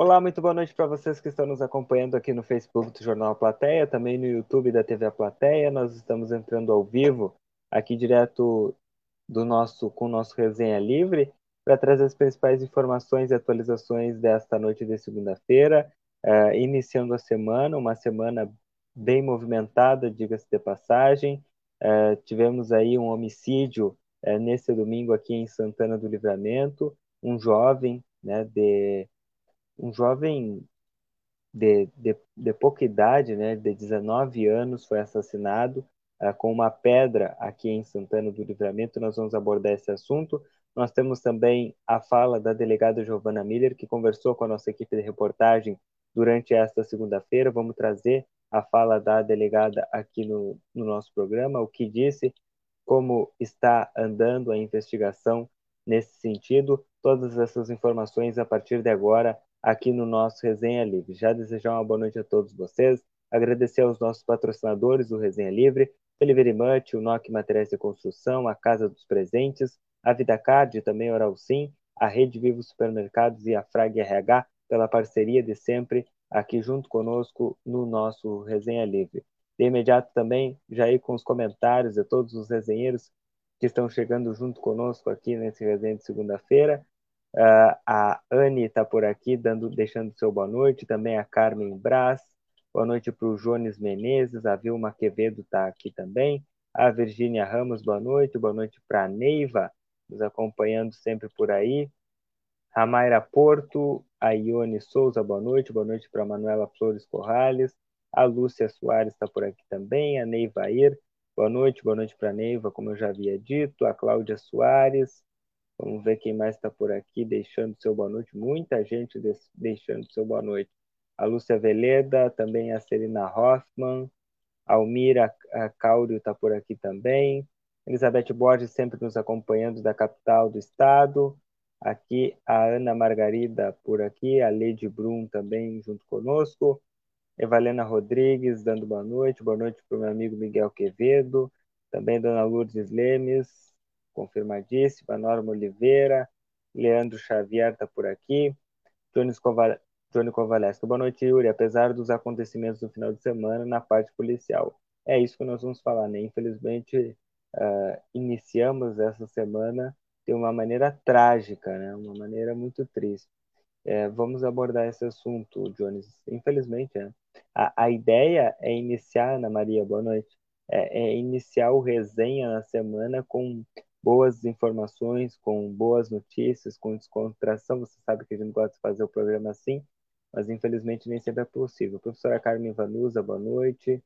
Olá, muito boa noite para vocês que estão nos acompanhando aqui no Facebook do Jornal Plateia, também no YouTube da TV A Plateia. Nós estamos entrando ao vivo aqui direto do nosso com o nosso resenha livre para trazer as principais informações e atualizações desta noite de segunda-feira, uh, iniciando a semana, uma semana bem movimentada, diga-se de passagem. Uh, tivemos aí um homicídio uh, nesse domingo aqui em Santana do Livramento, um jovem, né, de um jovem de, de, de pouca idade, né, de 19 anos, foi assassinado uh, com uma pedra aqui em Santana do Livramento. Nós vamos abordar esse assunto. Nós temos também a fala da delegada Giovana Miller, que conversou com a nossa equipe de reportagem durante esta segunda-feira. Vamos trazer a fala da delegada aqui no, no nosso programa, o que disse, como está andando a investigação nesse sentido. Todas essas informações a partir de agora aqui no nosso Resenha Livre. Já desejar uma boa noite a todos vocês, agradecer aos nossos patrocinadores do Resenha Livre, Delivery Much, o NOC Materiais de Construção, a Casa dos Presentes, a VidaCard, também Oral Sim, a Rede Vivo Supermercados e a Frag RH pela parceria de sempre aqui junto conosco no nosso Resenha Livre. De imediato também, já ir com os comentários de todos os resenheiros que estão chegando junto conosco aqui nesse resenha de segunda-feira. Uh, a Anne está por aqui, dando, deixando seu boa noite. Também a Carmen Braz. Boa noite para o Jones Menezes. A Vilma Quevedo está aqui também. A Virgínia Ramos, boa noite. Boa noite para a Neiva, nos acompanhando sempre por aí. A Mayra Porto, a Ione Souza, boa noite. Boa noite para a Manuela Flores Corrales. A Lúcia Soares está por aqui também. A Neiva Ir, boa noite. Boa noite para a Neiva, como eu já havia dito. A Cláudia Soares. Vamos ver quem mais está por aqui deixando seu boa noite. Muita gente deixando seu boa noite. A Lúcia Veleda, também a Celina Hoffman, a Almira a Cáurio está por aqui também. Elizabeth Borges sempre nos acompanhando da capital do estado. Aqui a Ana Margarida por aqui, a Lady Brum também junto conosco. Evalena Rodrigues dando boa noite. Boa noite para o meu amigo Miguel Quevedo. Também Dona Lourdes Lemes, confirmadíssima, Norma Oliveira, Leandro Xavier está por aqui, Johnny, Coval... Johnny Kovalesco. Boa noite, Yuri. Apesar dos acontecimentos do final de semana na parte policial. É isso que nós vamos falar, né? Infelizmente, uh, iniciamos essa semana de uma maneira trágica, né? Uma maneira muito triste. É, vamos abordar esse assunto, Jones. Infelizmente, né? a, a ideia é iniciar, Ana Maria, boa noite, é, é iniciar o resenha na semana com boas informações, com boas notícias, com descontração. Você sabe que a gente gosta de fazer o programa assim, mas infelizmente nem sempre é possível. Professora Carmen Vanusa, boa noite.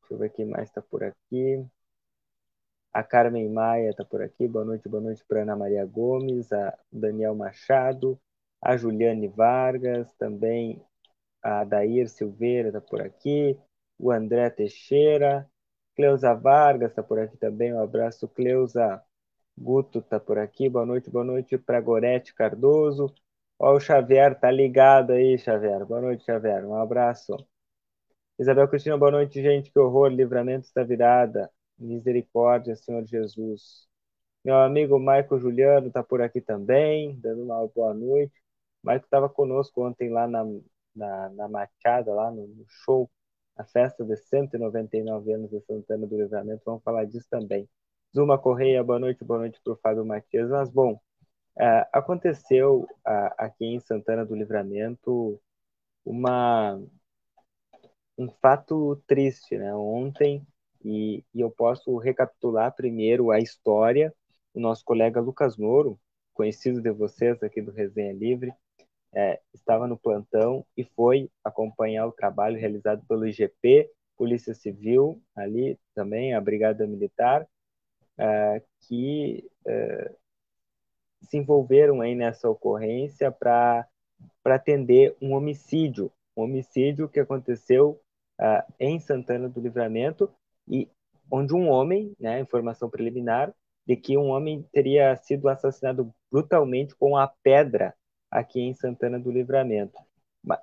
Deixa eu ver quem mais está por aqui. A Carmen Maia está por aqui. Boa noite, boa noite para Ana Maria Gomes, a Daniel Machado, a Juliane Vargas, também a Dair Silveira está por aqui, o André Teixeira, Cleusa Vargas está por aqui também. Um abraço, Cleusa. Guto tá por aqui, boa noite, boa noite para Gorete Cardoso. Ó, o Xavier tá ligado aí, Xavier. Boa noite, Xavier. Um abraço. Isabel Cristina, boa noite, gente. Que horror, livramento está virada. Misericórdia, Senhor Jesus. Meu amigo Maico Juliano tá por aqui também, dando uma boa noite. Maico estava conosco ontem lá na, na, na Machada, lá no, no show, a festa de 199 anos de Santana do Livramento. Vamos falar disso também. Zuma Correia, boa noite, boa noite para o Fábio Matias. Mas, bom, é, aconteceu aqui em Santana do Livramento uma, um fato triste, né? Ontem, e, e eu posso recapitular primeiro a história. O nosso colega Lucas Moro, conhecido de vocês aqui do Resenha Livre, é, estava no plantão e foi acompanhar o trabalho realizado pelo IGP, Polícia Civil, ali também, a Brigada Militar, uh, que uh, se envolveram aí nessa ocorrência para atender um homicídio, um homicídio que aconteceu uh, em Santana do Livramento e onde um homem, né, informação preliminar, de que um homem teria sido assassinado brutalmente com a pedra aqui em Santana do Livramento.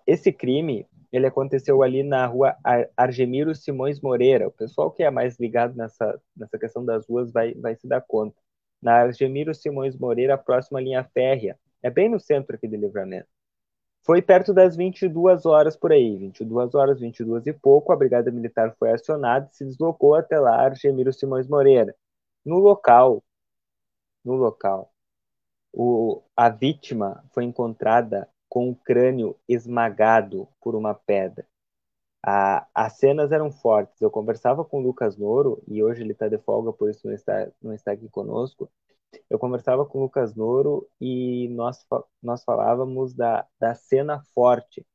Esse crime ele aconteceu ali na rua Argemiro Simões Moreira. O pessoal que é mais ligado nessa, nessa questão das ruas vai, vai se dar conta. Na Argemiro Simões Moreira, próxima linha férrea. É bem no centro aqui de Livramento. Foi perto das 22 horas por aí, 22 horas, 22 e pouco, a Brigada Militar foi acionada e se deslocou até lá Argemiro Simões Moreira. No local, no local, o, a vítima foi encontrada com o crânio esmagado por uma pedra. As cenas eram fortes. Eu conversava com o Lucas Noro, e hoje ele está de folga, por isso não está, não está aqui conosco. Eu conversava com o Lucas Noro e nós, nós falávamos da, da cena forte.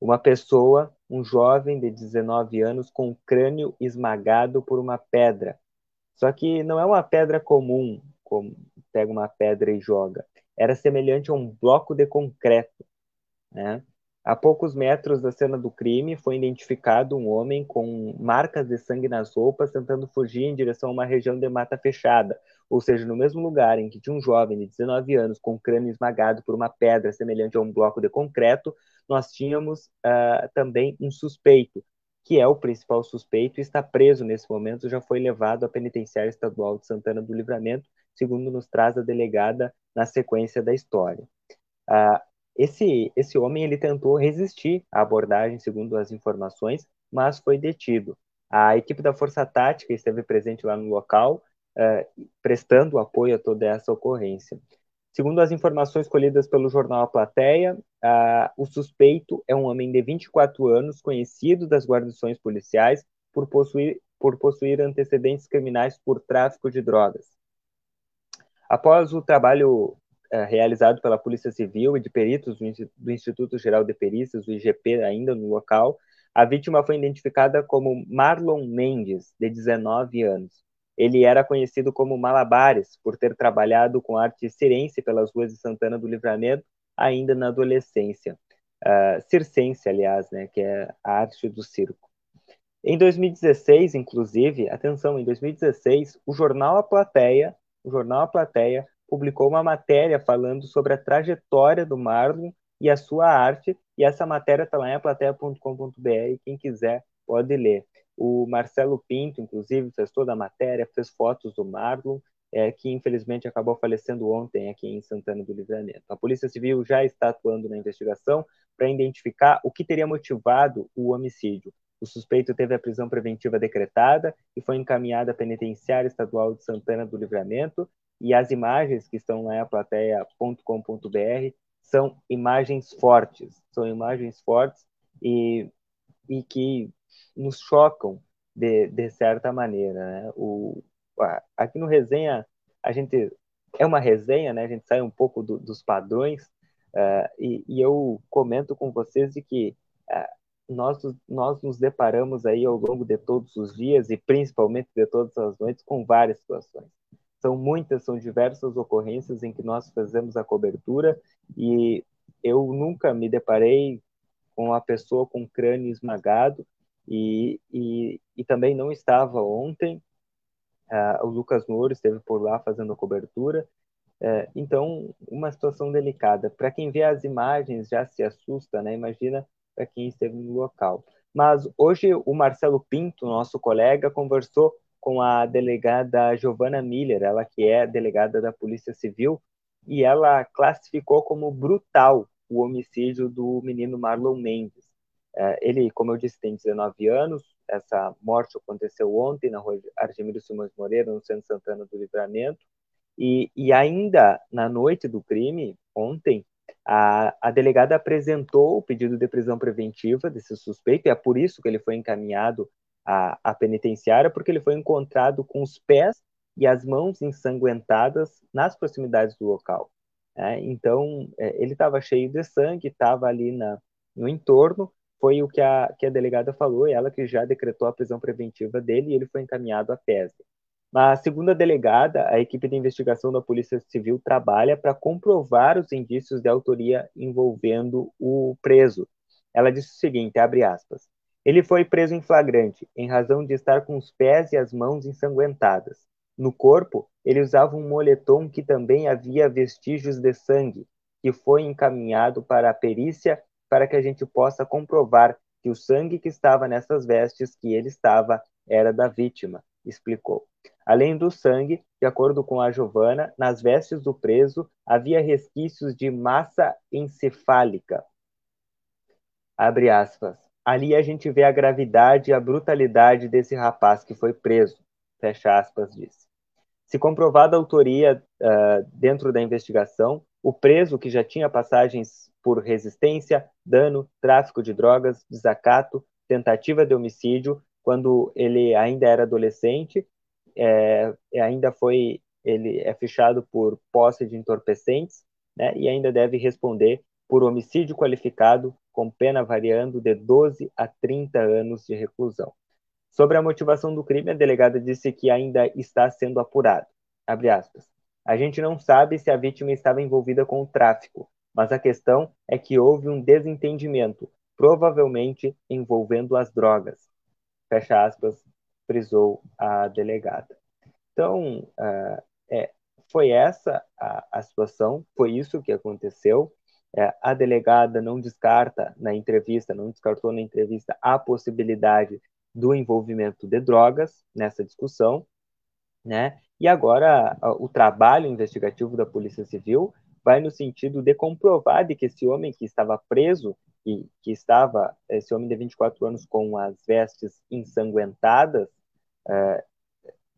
Uma pessoa, um jovem de 19 anos, com o crânio esmagado por uma pedra. Só que não é uma pedra comum, como pega uma pedra e joga. Era semelhante a um bloco de concreto. Né? A poucos metros da cena do crime, foi identificado um homem com marcas de sangue nas roupas, tentando fugir em direção a uma região de mata fechada, ou seja, no mesmo lugar em que tinha um jovem de 19 anos com o crânio esmagado por uma pedra semelhante a um bloco de concreto, nós tínhamos uh, também um suspeito, que é o principal suspeito, e está preso nesse momento, já foi levado à penitenciária estadual de Santana do Livramento, segundo nos traz a delegada na sequência da história. Uh, esse, esse homem ele tentou resistir à abordagem, segundo as informações, mas foi detido. A equipe da Força Tática esteve presente lá no local, uh, prestando apoio a toda essa ocorrência. Segundo as informações colhidas pelo jornal A Plateia, uh, o suspeito é um homem de 24 anos, conhecido das guarnições policiais por possuir, por possuir antecedentes criminais por tráfico de drogas. Após o trabalho é, realizado pela Polícia Civil e de peritos do Instituto Geral de Perícias, o IGP, ainda no local. A vítima foi identificada como Marlon Mendes, de 19 anos. Ele era conhecido como Malabares, por ter trabalhado com arte cirense pelas ruas de Santana do Livramento, ainda na adolescência. Uh, circense, aliás, né, que é a arte do circo. Em 2016, inclusive, atenção, em 2016, o jornal A Plateia, o jornal A Plateia publicou uma matéria falando sobre a trajetória do Marlon e a sua arte, e essa matéria está lá em aplateia.com.br, quem quiser pode ler. O Marcelo Pinto, inclusive, fez toda a matéria, fez fotos do Marlon, é, que infelizmente acabou falecendo ontem aqui em Santana do Livramento. A Polícia Civil já está atuando na investigação para identificar o que teria motivado o homicídio. O suspeito teve a prisão preventiva decretada e foi encaminhado à penitenciária estadual de Santana do Livramento e as imagens que estão lá em plateia.com.br são imagens fortes, são imagens fortes e, e que nos chocam de, de certa maneira. Né? O, aqui no Resenha, a gente é uma resenha, né? a gente sai um pouco do, dos padrões uh, e, e, eu comento com vocês de que uh, nós, nós nos deparamos aí ao longo de todos os dias e principalmente de todas as noites com várias situações. São muitas, são diversas ocorrências em que nós fazemos a cobertura e eu nunca me deparei com uma pessoa com crânio esmagado e, e, e também não estava ontem. Uh, o Lucas Moro esteve por lá fazendo a cobertura. Uh, então, uma situação delicada. Para quem vê as imagens já se assusta, né? Imagina quem esteve no local. Mas hoje o Marcelo Pinto, nosso colega, conversou com a delegada Giovana Miller, ela que é delegada da Polícia Civil, e ela classificou como brutal o homicídio do menino Marlon Mendes. É, ele, como eu disse, tem 19 anos, essa morte aconteceu ontem na rua Argemiro Simões Moreira, no centro Santana do Livramento, e, e ainda na noite do crime, ontem, a, a delegada apresentou o pedido de prisão preventiva desse suspeito, e é por isso que ele foi encaminhado a, a penitenciária porque ele foi encontrado com os pés e as mãos ensanguentadas nas proximidades do local. É, então, é, ele estava cheio de sangue, estava ali na, no entorno, foi o que a, que a delegada falou, ela que já decretou a prisão preventiva dele, e ele foi encaminhado à PESD. Mas, segundo a delegada, a equipe de investigação da Polícia Civil trabalha para comprovar os indícios de autoria envolvendo o preso. Ela disse o seguinte, abre aspas, ele foi preso em flagrante, em razão de estar com os pés e as mãos ensanguentadas. No corpo, ele usava um moletom que também havia vestígios de sangue, que foi encaminhado para a perícia para que a gente possa comprovar que o sangue que estava nessas vestes que ele estava era da vítima, explicou. Além do sangue, de acordo com a Giovana, nas vestes do preso havia resquícios de massa encefálica, Abre aspas. Ali a gente vê a gravidade e a brutalidade desse rapaz que foi preso. Fecha aspas, disse. Se comprovada a autoria uh, dentro da investigação, o preso, que já tinha passagens por resistência, dano, tráfico de drogas, desacato, tentativa de homicídio, quando ele ainda era adolescente, é, ainda foi ele é fichado por posse de entorpecentes, né, e ainda deve responder por homicídio qualificado com pena variando de 12 a 30 anos de reclusão. Sobre a motivação do crime, a delegada disse que ainda está sendo apurado. A gente não sabe se a vítima estava envolvida com o tráfico, mas a questão é que houve um desentendimento, provavelmente envolvendo as drogas. Fecha aspas, frisou a delegada. Então, uh, é, foi essa a, a, situação, foi isso que aconteceu. É, a delegada não descarta na entrevista, não descartou na entrevista a possibilidade do envolvimento de drogas nessa discussão, né? E agora o trabalho investigativo da Polícia Civil vai no sentido de comprovar de que esse homem que estava preso e que estava, esse homem de 24 anos com as vestes ensanguentadas,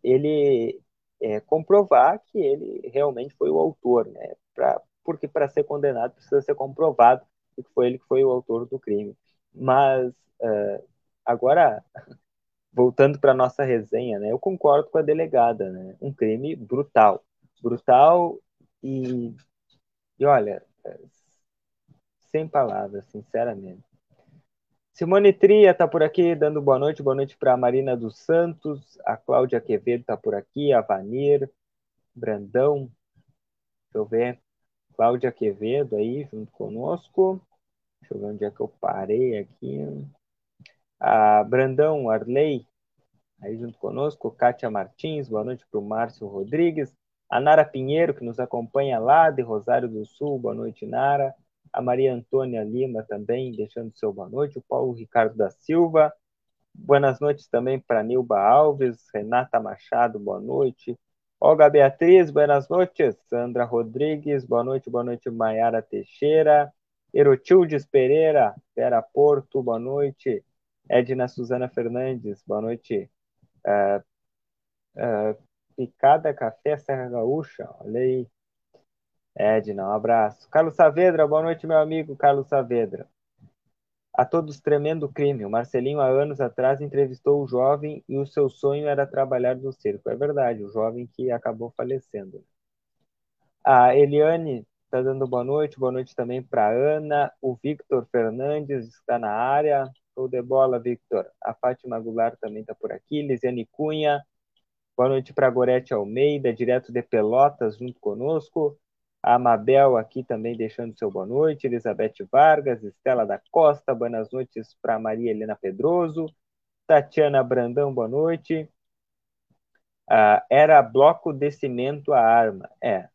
ele é, comprovar que ele realmente foi o autor, né? Pra, porque para ser condenado precisa ser comprovado que foi ele que foi o autor do crime. Mas é, agora voltando para nossa resenha, né? Eu concordo com a delegada, né? Um crime brutal, brutal e e olha, sem palavras, sinceramente. Simone Tria está por aqui, dando boa noite. Boa noite para a Marina dos Santos. A Cláudia Quevedo está por aqui. A Vanir, Brandão. Deixa eu ver. Cláudia Quevedo aí, junto conosco. Deixa eu ver onde é que eu parei aqui. A Brandão Arley, aí junto conosco. Kátia Martins, boa noite para o Márcio Rodrigues. A Nara Pinheiro, que nos acompanha lá de Rosário do Sul, boa noite, Nara. A Maria Antônia Lima também, deixando seu boa noite. O Paulo Ricardo da Silva. Boas noites também para Nilba Alves, Renata Machado, boa noite. Olga Beatriz, boas noites. Sandra Rodrigues, boa noite, boa noite. Maiara Teixeira. Erotildes Pereira, Vera Porto, boa noite. Edna Suzana Fernandes, boa noite. Uh, uh, Picada Café Serra Gaúcha, olha aí. Edna, um abraço. Carlos Saavedra, boa noite, meu amigo Carlos Saavedra. A todos tremendo crime. O Marcelinho, há anos atrás, entrevistou o jovem e o seu sonho era trabalhar no circo. É verdade, o jovem que acabou falecendo. A Eliane está dando boa noite. Boa noite também para Ana. O Victor Fernandes está na área. Show de bola, Victor. A Fátima Goulart também está por aqui. Lisiane Cunha. Boa noite para Gorete Almeida, direto de Pelotas, junto conosco. A Amabel aqui também deixando seu boa noite. Elizabeth Vargas, Estela da Costa, boas noites para Maria Helena Pedroso. Tatiana Brandão, boa noite. Ah, era bloco de cimento a arma. É,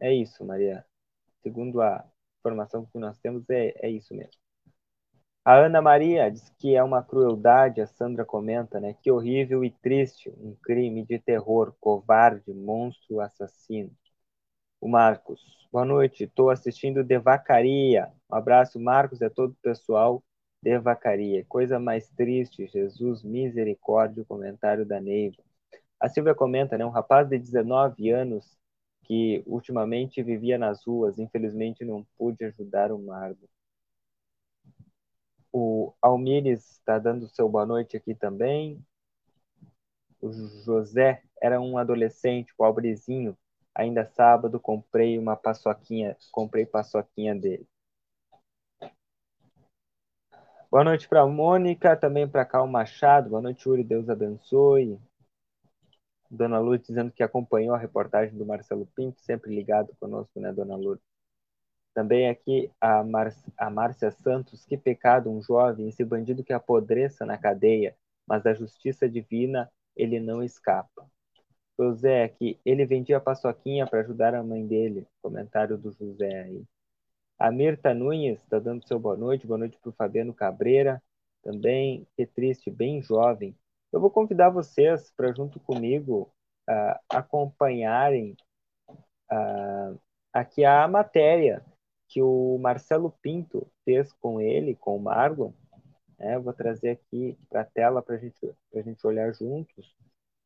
é isso, Maria. Segundo a informação que nós temos, é, é isso mesmo. A Ana Maria diz que é uma crueldade, a Sandra comenta, né? Que horrível e triste, um crime de terror, covarde, monstro, assassino. O Marcos, boa noite, estou assistindo Devacaria. Um abraço, Marcos, e a todo o pessoal Devacaria. Coisa mais triste, Jesus, misericórdia, o comentário da Neiva. A Silvia comenta, né? Um rapaz de 19 anos que ultimamente vivia nas ruas, infelizmente não pude ajudar o Margo. O Almires está dando seu boa noite aqui também. O José era um adolescente, pobrezinho. Ainda sábado comprei uma paçoquinha, comprei paçoquinha dele. Boa noite para Mônica, também para Cal Machado. Boa noite, Uri, Deus abençoe. Dona Lourdes dizendo que acompanhou a reportagem do Marcelo Pinto, sempre ligado conosco, né, Dona Lourdes? Também aqui a, Mar a Márcia Santos, que pecado um jovem, esse bandido que apodreça na cadeia, mas da justiça divina ele não escapa. José aqui, ele vendia paçoquinha para ajudar a mãe dele. Comentário do José aí. A Mirta Nunes está dando seu boa noite, boa noite para o Fabiano Cabreira, também, que triste, bem jovem. Eu vou convidar vocês para, junto comigo, uh, acompanharem uh, aqui a matéria que o Marcelo Pinto fez com ele, com o Marlon. Né? Vou trazer aqui para a tela para gente, a gente olhar juntos,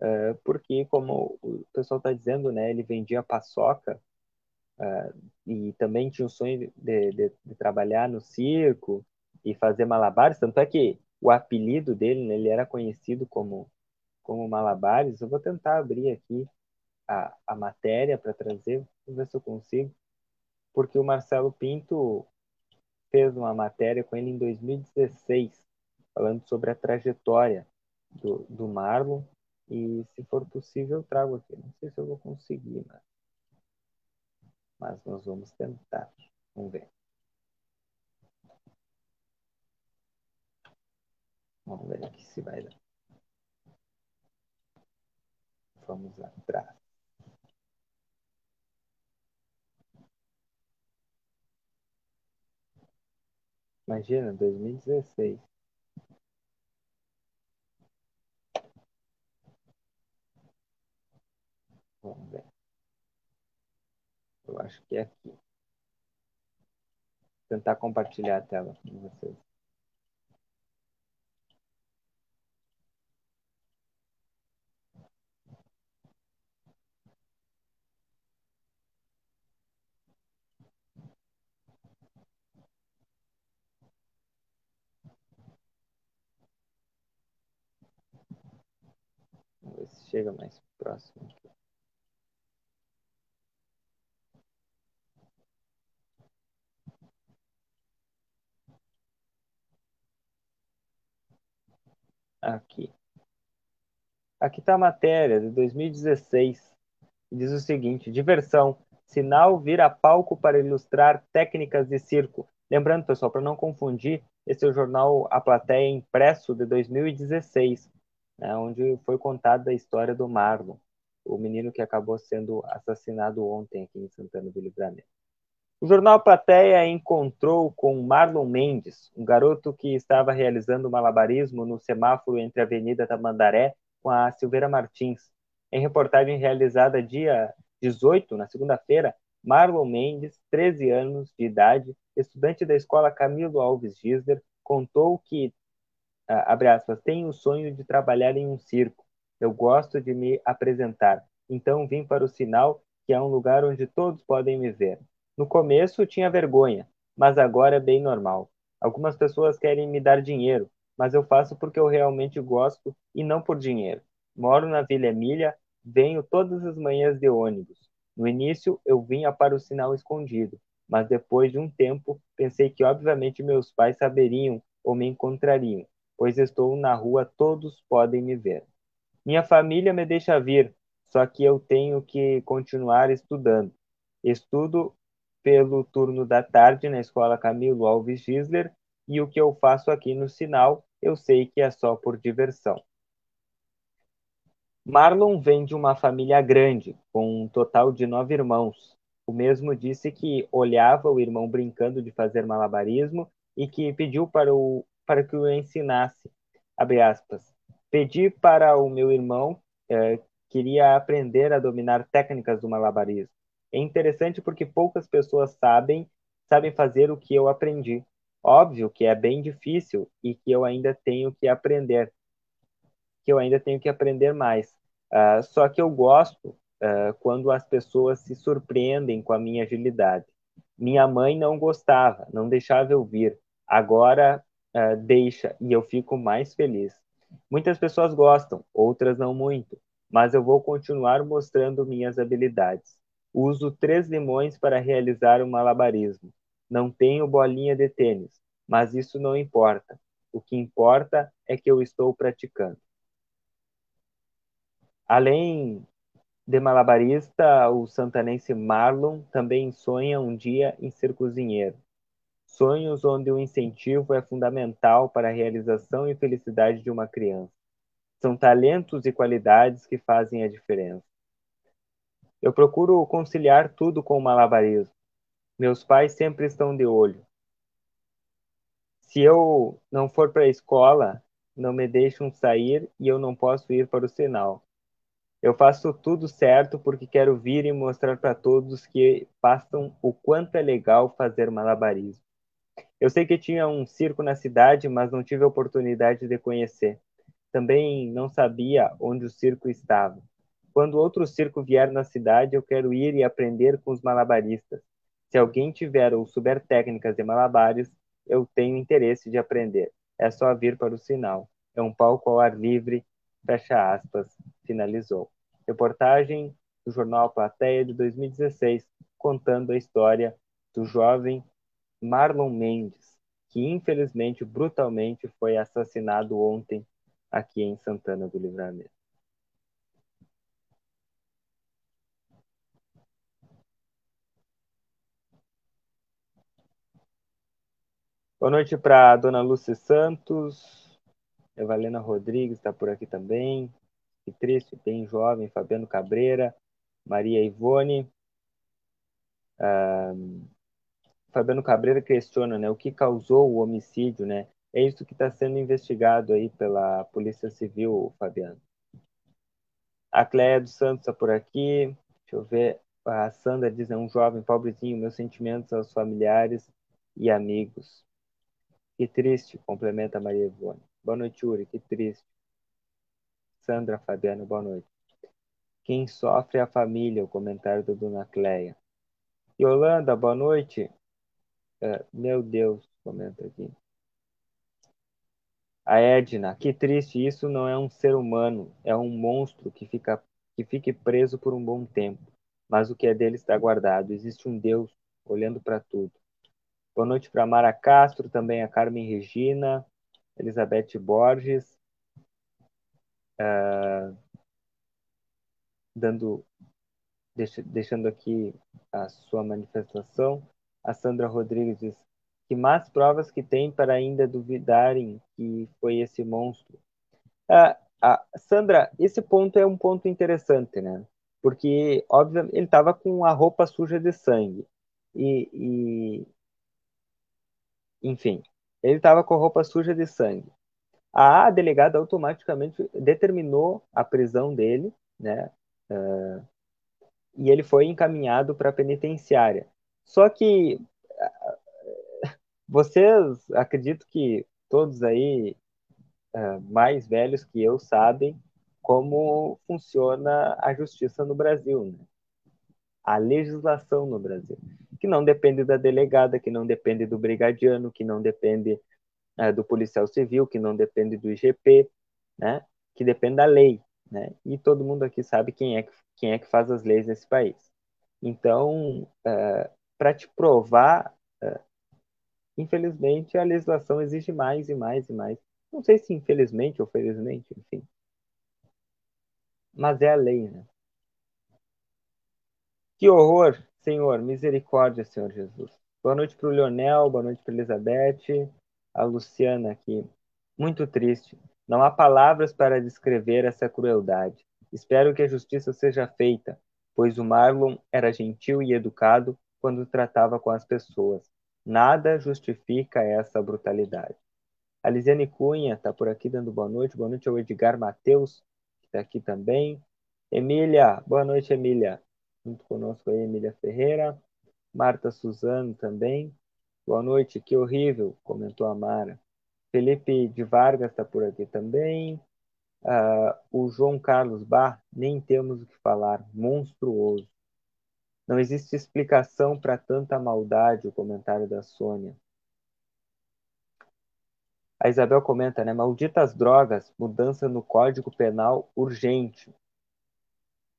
uh, porque, como o pessoal está dizendo, né, ele vendia paçoca uh, e também tinha o sonho de, de, de, trabalhar no circo e fazer malabares. Tanto é que o apelido dele, né, ele era conhecido como, como Malabares. Eu vou tentar abrir aqui a, a matéria para trazer, ver se eu consigo, porque o Marcelo Pinto fez uma matéria com ele em 2016, falando sobre a trajetória do, do Marlon, e se for possível eu trago aqui. Não sei se eu vou conseguir, mas, mas nós vamos tentar. Vamos ver. Vamos ver aqui se vai dar. Vamos atrás. Imagina, 2016. Vamos ver. Eu acho que é aqui. Vou tentar compartilhar a tela com vocês. Vamos ver se chega mais próximo. Aqui. Aqui está a matéria de 2016. Diz o seguinte: diversão. Sinal vira palco para ilustrar técnicas de circo. Lembrando, pessoal, para não confundir, esse é o jornal A Plateia Impresso de 2016 né, onde foi contada a história do Marlon, o menino que acabou sendo assassinado ontem aqui em Santana do Livramento. O jornal Plateia encontrou com Marlon Mendes, um garoto que estava realizando malabarismo no semáforo entre a Avenida Tamandaré com a Silveira Martins. Em reportagem realizada dia 18, na segunda-feira, Marlon Mendes, 13 anos de idade, estudante da escola Camilo Alves Gisler, contou que ah, abre aspas, tenho o sonho de trabalhar em um circo. Eu gosto de me apresentar. Então vim para o sinal, que é um lugar onde todos podem me ver. No começo tinha vergonha, mas agora é bem normal. Algumas pessoas querem me dar dinheiro, mas eu faço porque eu realmente gosto e não por dinheiro. Moro na Vila Emília, venho todas as manhãs de ônibus. No início eu vinha para o sinal escondido, mas depois de um tempo pensei que obviamente meus pais saberiam ou me encontrariam pois estou na rua, todos podem me ver. Minha família me deixa vir, só que eu tenho que continuar estudando. Estudo pelo turno da tarde na escola Camilo Alves Gisler e o que eu faço aqui no sinal eu sei que é só por diversão. Marlon vem de uma família grande, com um total de nove irmãos. O mesmo disse que olhava o irmão brincando de fazer malabarismo e que pediu para o para que o ensinasse. Abre aspas. Pedi para o meu irmão, eh, queria aprender a dominar técnicas do malabarismo. É interessante porque poucas pessoas sabem, sabem fazer o que eu aprendi. Óbvio que é bem difícil e que eu ainda tenho que aprender, que eu ainda tenho que aprender mais. Uh, só que eu gosto uh, quando as pessoas se surpreendem com a minha agilidade. Minha mãe não gostava, não deixava eu vir. Agora uh, deixa e eu fico mais feliz. Muitas pessoas gostam, outras não muito, mas eu vou continuar mostrando minhas habilidades. Uso três limões para realizar um malabarismo. Não tenho bolinha de tênis, mas isso não importa. O que importa é que eu estou praticando. Além de malabarista, o santanense Marlon também sonha um dia em ser cozinheiro sonhos onde o incentivo é fundamental para a realização e felicidade de uma criança. São talentos e qualidades que fazem a diferença. Eu procuro conciliar tudo com o malabarismo. Meus pais sempre estão de olho. Se eu não for para a escola, não me deixam sair e eu não posso ir para o sinal. Eu faço tudo certo porque quero vir e mostrar para todos que passam o quanto é legal fazer malabarismo. Eu sei que tinha um circo na cidade, mas não tive a oportunidade de conhecer. Também não sabia onde o circo estava. Quando outro circo vier na cidade, eu quero ir e aprender com os malabaristas. Se alguém tiver ou souber técnicas de malabares, eu tenho interesse de aprender. É só vir para o sinal. É um palco ao ar livre, fecha aspas, finalizou. Reportagem do jornal Plateia de 2016, contando a história do jovem Marlon Mendes, que infelizmente brutalmente foi assassinado ontem aqui em Santana do Livramento. Boa noite para dona Lúcia Santos, Evalena Rodrigues está por aqui também, que triste, bem jovem, Fabiano Cabreira, Maria Ivone. Fabiano Cabreira questiona né, o que causou o homicídio, né? É isso que está sendo investigado aí pela Polícia Civil, Fabiano. A Cléia dos Santos está por aqui. Deixa eu ver. A Sandra diz, é um jovem pobrezinho, meus sentimentos aos familiares e amigos. Que triste, complementa Maria Ivone. Boa noite, Uri, que triste. Sandra Fabiano, boa noite. Quem sofre é a família, o comentário da Dona Cleia. Yolanda, boa noite. Uh, meu Deus, comenta aqui. A Edna, que triste, isso não é um ser humano, é um monstro que fica que fique preso por um bom tempo. Mas o que é dele está guardado. Existe um Deus olhando para tudo. Boa noite para Mara Castro, também a Carmen Regina, Elizabeth Borges, uh, dando, deixa, deixando aqui a sua manifestação. A Sandra Rodrigues diz que mais provas que tem para ainda duvidarem que foi esse monstro. Uh, uh, Sandra, esse ponto é um ponto interessante, né? Porque, obviamente, ele estava com a roupa suja de sangue. E, e, enfim, ele estava com a roupa suja de sangue. A delegada automaticamente determinou a prisão dele, né? Uh, e ele foi encaminhado para a penitenciária. Só que uh, vocês, acredito que todos aí uh, mais velhos que eu sabem como funciona a justiça no Brasil, né? a legislação no Brasil que não depende da delegada, que não depende do brigadiano, que não depende é, do policial civil, que não depende do IGP, né? Que depende da lei, né? E todo mundo aqui sabe quem é que, quem é que faz as leis nesse país. Então, é, para te provar, é, infelizmente, a legislação exige mais e mais e mais. Não sei se infelizmente ou felizmente, enfim. Mas é a lei, né? Que horror Senhor, misericórdia, Senhor Jesus. Boa noite para o Leonel, boa noite para Elizabeth, a Luciana aqui. Muito triste. Não há palavras para descrever essa crueldade. Espero que a justiça seja feita, pois o Marlon era gentil e educado quando tratava com as pessoas. Nada justifica essa brutalidade. A Lisiane Cunha está por aqui dando boa noite. Boa noite ao Edgar Matheus, que está aqui também. Emília, boa noite, Emília junto conosco aí, Emília Ferreira, Marta Suzano também. Boa noite, que horrível, comentou a Mara. Felipe de Vargas está por aqui também. Uh, o João Carlos Bar, nem temos o que falar, monstruoso. Não existe explicação para tanta maldade, o comentário da Sônia. A Isabel comenta, né? Malditas drogas, mudança no Código Penal urgente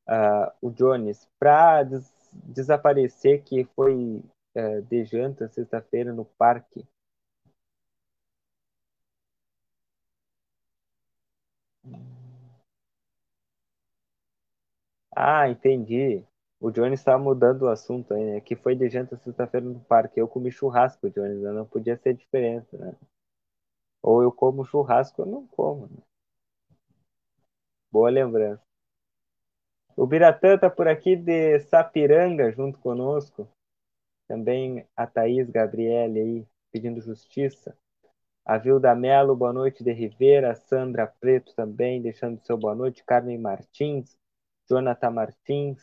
uh, o Jones para des desaparecer que foi uh, de janta sexta-feira no parque. Ah, entendi. O Jones estava mudando o assunto aí, né? Que foi de janta sexta-feira no parque. Eu comi churrasco, Jones, né? não podia ser diferente, né? Ou eu como churrasco ou não como, né? Boa lembrança. O Biratã está por aqui de Sapiranga, junto conosco. Também a Thaís Gabriele aí, pedindo justiça. A Vilda Melo, boa noite de Rivera. Sandra Preto também, deixando seu boa noite. Carmen Martins. Jonathan Martins,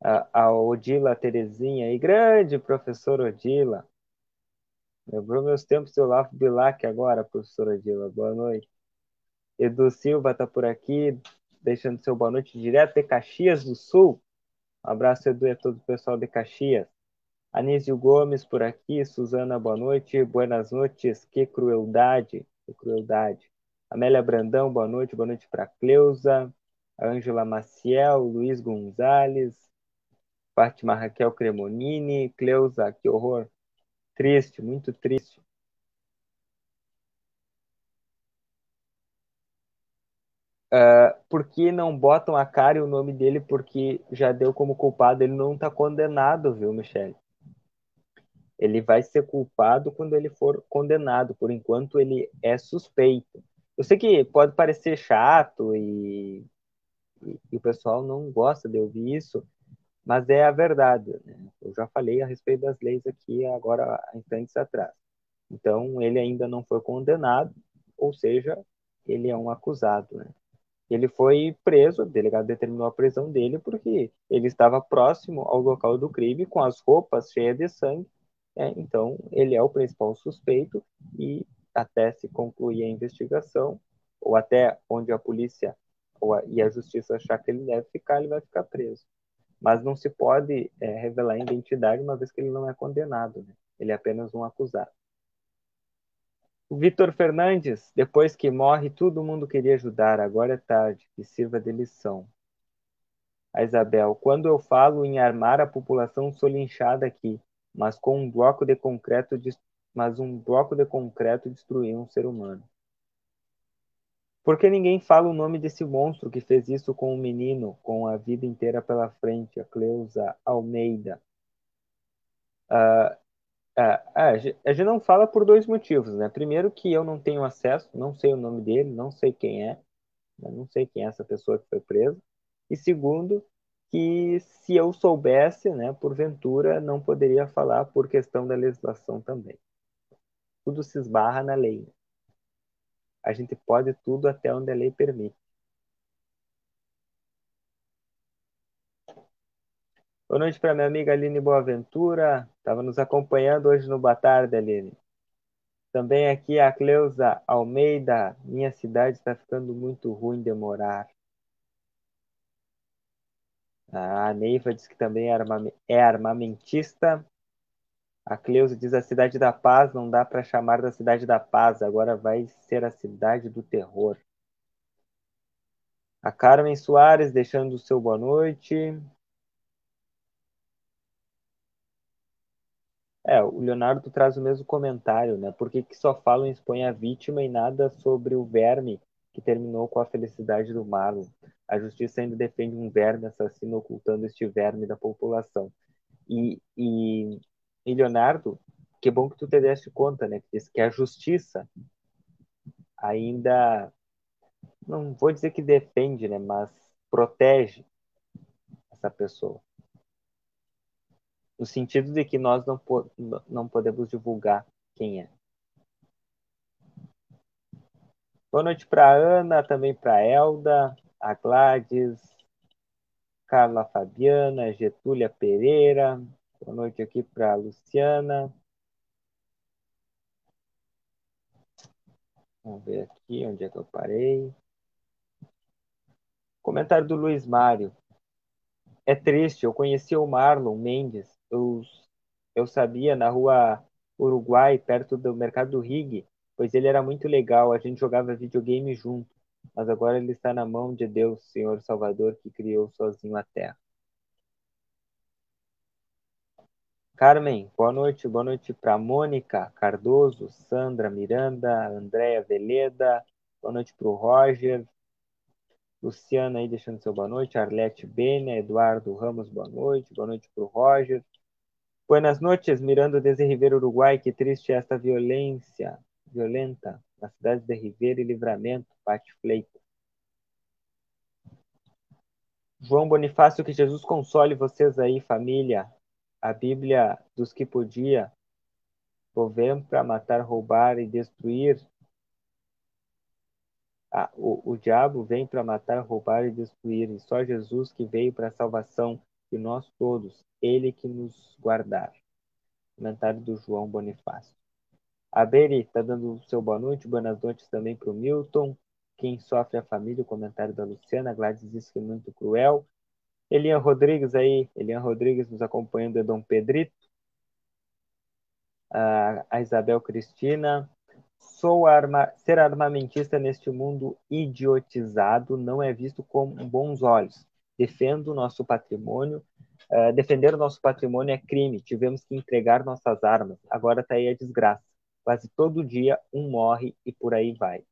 a, Odila Terezinha, e grande professor Odila. Lembrou meus tempos do Olavo Bilac agora, professor Odila. Boa noite. Edu Silva está por aqui, deixando seu boa noite direto de Caxias do Sul. Um abraço, Edu, e a todo o pessoal de Caxias. Anísio Gomes por aqui, Suzana, boa noite, buenas noites, que crueldade, que crueldade. Amélia Brandão, boa noite, boa noite para Cleusa, Ângela Maciel, Luiz Gonzalez, Fátima Raquel Cremonini, Cleusa, que horror, triste, muito triste. Uh, por que não botam a cara e o nome dele porque já deu como culpado? Ele não está condenado, viu, Michele? Ele vai ser culpado quando ele for condenado. Por enquanto, ele é suspeito. Eu sei que pode parecer chato e, e, e o pessoal não gosta de ouvir isso, mas é a verdade. Né? Eu já falei a respeito das leis aqui agora há instantes atrás. Então, ele ainda não foi condenado, ou seja, ele é um acusado. Né? Ele foi preso, o delegado determinou a prisão dele porque ele estava próximo ao local do crime com as roupas cheias de sangue. Né? Então, ele é o principal suspeito e até se concluir a investigação, ou até onde a polícia a, e a justiça achar que ele deve ficar, ele vai ficar preso. Mas não se pode é, revelar a identidade uma vez que ele não é condenado. Né? Ele é apenas um acusado. O Vitor Fernandes, depois que morre, todo mundo queria ajudar, agora é tarde, que sirva de lição. A Isabel, quando eu falo em armar a população, sou linchada aqui, mas com um bloco de concreto, mas um bloco de concreto destruiu um ser humano. Por que ninguém fala o nome desse monstro que fez isso com o um menino, com a vida inteira pela frente, a Cleusa Almeida? Uh, é, é, a gente não fala por dois motivos, né? Primeiro que eu não tenho acesso, não sei o nome dele, não sei quem é, né? não sei quem é essa pessoa que foi presa. E segundo, que se eu soubesse, né, porventura, não poderia falar por questão da legislação também. Tudo se esbarra na lei. A gente pode tudo até onde a lei permite. Boa noite para minha amiga Aline Boaventura. Estava nos acompanhando hoje no Boa Tarde, Aline. Também aqui a Cleusa Almeida. Minha cidade está ficando muito ruim de morar. A Neiva diz que também é armamentista. A Cleusa diz a cidade da paz não dá para chamar da cidade da paz, agora vai ser a cidade do terror. A Carmen Soares deixando o seu boa noite. É, o Leonardo traz o mesmo comentário, né? Por que, que só falam em expõe a vítima e nada sobre o verme que terminou com a felicidade do Marlon? A justiça ainda defende um verme assassino ocultando este verme da população. E, e, e Leonardo, que bom que tu te deste conta, né? Que que a justiça ainda, não vou dizer que defende, né? Mas protege essa pessoa no sentido de que nós não, não podemos divulgar quem é. Boa noite para Ana, também para Elda, a Gladys, Carla Fabiana, Getúlia Pereira. Boa noite aqui para Luciana. Vamos ver aqui onde é que eu parei. Comentário do Luiz Mário. É triste, eu conheci o Marlon Mendes eu, eu sabia na rua Uruguai, perto do Mercado do Rig, pois ele era muito legal, a gente jogava videogame junto. Mas agora ele está na mão de Deus, Senhor Salvador, que criou sozinho a terra. Carmen, boa noite. Boa noite para Mônica Cardoso, Sandra Miranda, Andréia Veleda. Boa noite para o Roger. Luciana aí deixando seu boa noite. Arlete Benia, Eduardo Ramos, boa noite. Boa noite para o Roger. Buenas noches, mirando desde Ribeira, Uruguai. Que triste esta violência violenta nas cidades de Ribeira e Livramento, Pati Fleita. João Bonifácio, que Jesus console vocês aí, família. A Bíblia dos que podia, Povem para matar, roubar e destruir. Ah, o, o diabo vem para matar, roubar e destruir, e só Jesus que veio para a salvação de nós todos, ele que nos guardar. Comentário do João Bonifácio. A Beri está dando o seu boa noite, boas noites também para o Milton. Quem sofre a família, o comentário da Luciana. Gladys disse que é muito cruel. Elian Rodrigues aí, Elian Rodrigues nos acompanhando é Dom Pedrito. a Isabel Cristina. Sou arma... Ser armamentista neste mundo idiotizado não é visto com bons olhos. Defendo o nosso patrimônio. Uh, defender o nosso patrimônio é crime. Tivemos que entregar nossas armas. Agora está aí a desgraça. Quase todo dia um morre e por aí vai.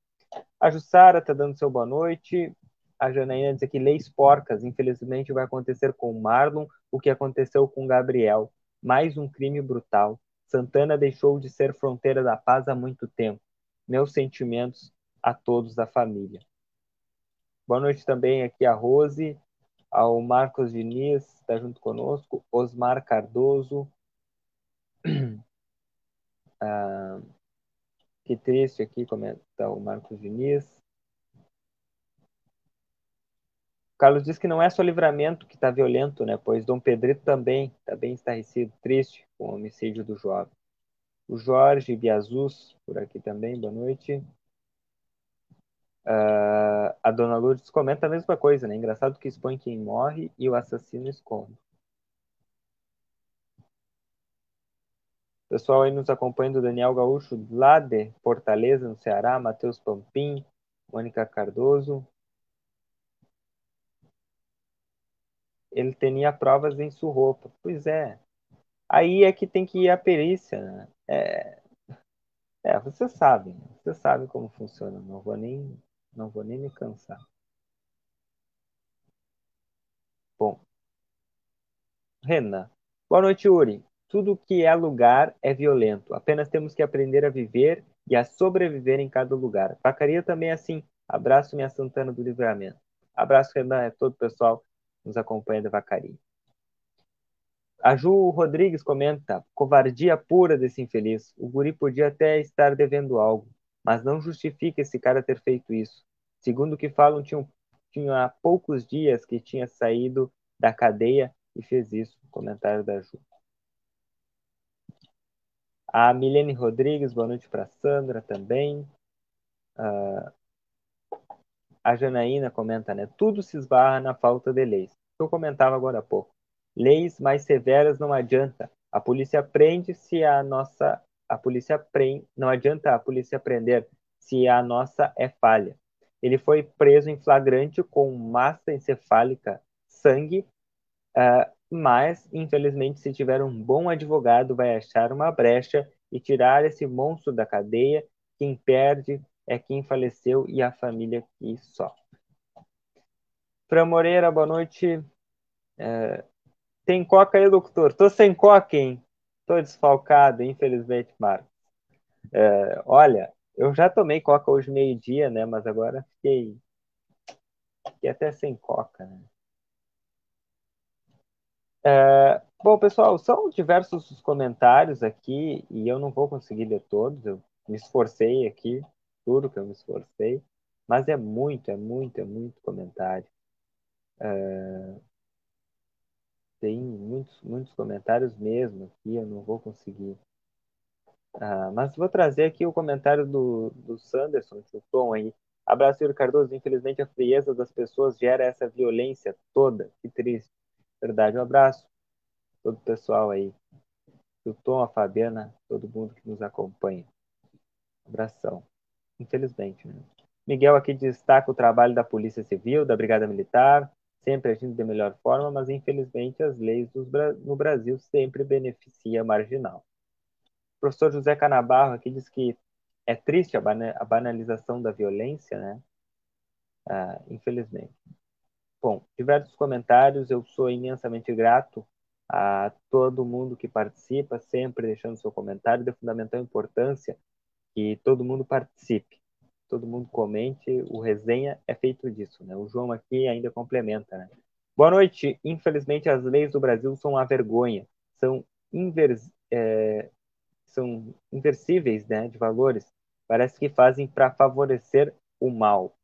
A Jussara está dando seu boa noite. A Janaína diz aqui, leis porcas. Infelizmente vai acontecer com Marlon o que aconteceu com Gabriel. Mais um crime brutal. Santana deixou de ser fronteira da paz há muito tempo. Meus sentimentos a todos da família. Boa noite também aqui a Rose, ao Marcos Diniz, está junto conosco, Osmar Cardoso. Ah, que triste aqui, comenta o Marcos Diniz. Carlos diz que não é só livramento que está violento, né? Pois Dom Pedrito também está bem estarrecido, triste com o homicídio do jovem. O Jorge Biazus, por aqui também, boa noite. Uh, a dona Lourdes comenta a mesma coisa, né? Engraçado que expõe quem morre e o assassino esconde. Pessoal aí nos acompanhando, Daniel Gaúcho, lá de Fortaleza, no Ceará, Matheus Pampim, Mônica Cardoso. Ele tinha provas em sua roupa. Pois é. Aí é que tem que ir a perícia. Né? É, é você sabe. Você sabe como funciona. Não vou nem, não vou nem me cansar. Bom. Renan. Boa noite, Uri. Tudo que é lugar é violento. Apenas temos que aprender a viver e a sobreviver em cada lugar. Pacaria também é assim. Abraço, minha Santana do Livramento. Abraço, Renan, é todo o pessoal que nos acompanha da Vacaria. A Ju Rodrigues comenta: covardia pura desse infeliz. O guri podia até estar devendo algo, mas não justifica esse cara ter feito isso. Segundo o que falam, tinha, tinha há poucos dias que tinha saído da cadeia e fez isso. Comentário da Ju. A Milene Rodrigues, boa noite para Sandra também. Uh, a Janaína comenta, né? Tudo se esbarra na falta de leis. Eu comentava agora há pouco. Leis mais severas não adianta. A polícia prende se a nossa a polícia prende, não adianta a polícia prender se a nossa é falha. Ele foi preso em flagrante com massa encefálica, sangue, uh, mas, infelizmente, se tiver um bom advogado, vai achar uma brecha e tirar esse monstro da cadeia. Quem perde é quem faleceu e a família que sofre. Fran Moreira, boa noite. É, tem coca aí, doutor? Tô sem coca, hein? Tô desfalcado, infelizmente, Marcos. É, olha, eu já tomei coca hoje meio-dia, né? Mas agora fiquei, fiquei até sem coca, né? É, bom, pessoal, são diversos os comentários aqui e eu não vou conseguir ler todos. Eu me esforcei aqui, tudo que eu me esforcei, mas é muito, é muito, é muito comentário. É, tem muitos, muitos comentários mesmo aqui, eu não vou conseguir. Ah, mas vou trazer aqui o comentário do, do Sanderson, do Tom aí. Abraço, Yuri Cardoso. Infelizmente, a frieza das pessoas gera essa violência toda. Que triste. Verdade. Um abraço todo o pessoal aí. O Tom, a Fabiana, todo mundo que nos acompanha. Abração. Infelizmente, né? Miguel aqui destaca o trabalho da Polícia Civil, da Brigada Militar, sempre agindo da melhor forma, mas infelizmente as leis no Brasil sempre beneficiam a marginal. O professor José Canabarro aqui diz que é triste a, banalização da violência, né? Ah, infelizmente. Bom, diversos comentários, eu sou imensamente grato a todo mundo que participa, sempre deixando seu comentário, de fundamental importância que todo mundo participe, todo mundo comente, o resenha é feito disso, né? O João aqui ainda complementa, né? Boa noite. Infelizmente, as leis do Brasil são uma vergonha, são, invers, é, são inversíveis, né, de valores. Parece que fazem para favorecer o mal.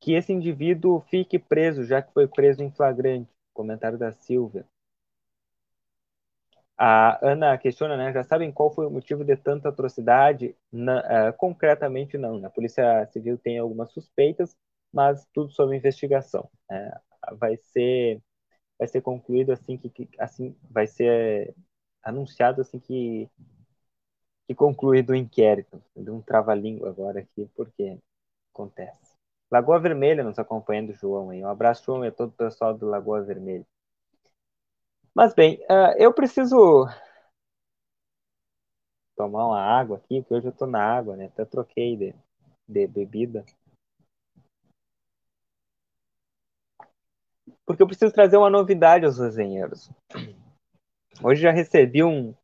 que esse indivíduo fique preso, já que foi preso em flagrante. Comentário da Silvia. A Ana questiona, né? Já sabem qual foi o motivo de tanta atrocidade? Na, uh, concretamente, não. Né? A Polícia Civil tem algumas suspeitas, mas tudo sob investigação. É, vai ser vai ser concluído assim que, que assim vai ser anunciado assim que que concluído o inquérito. Deu um trava-língua agora aqui porque acontece. Lagoa Vermelha nos acompanhando, João aí. Um abraço, João, e a todo o pessoal do Lagoa Vermelha. Mas bem, uh, eu preciso tomar uma água aqui, porque hoje eu tô na água, né? Até troquei de, de bebida. Porque eu preciso trazer uma novidade aos resenheiros. Hoje já recebi um,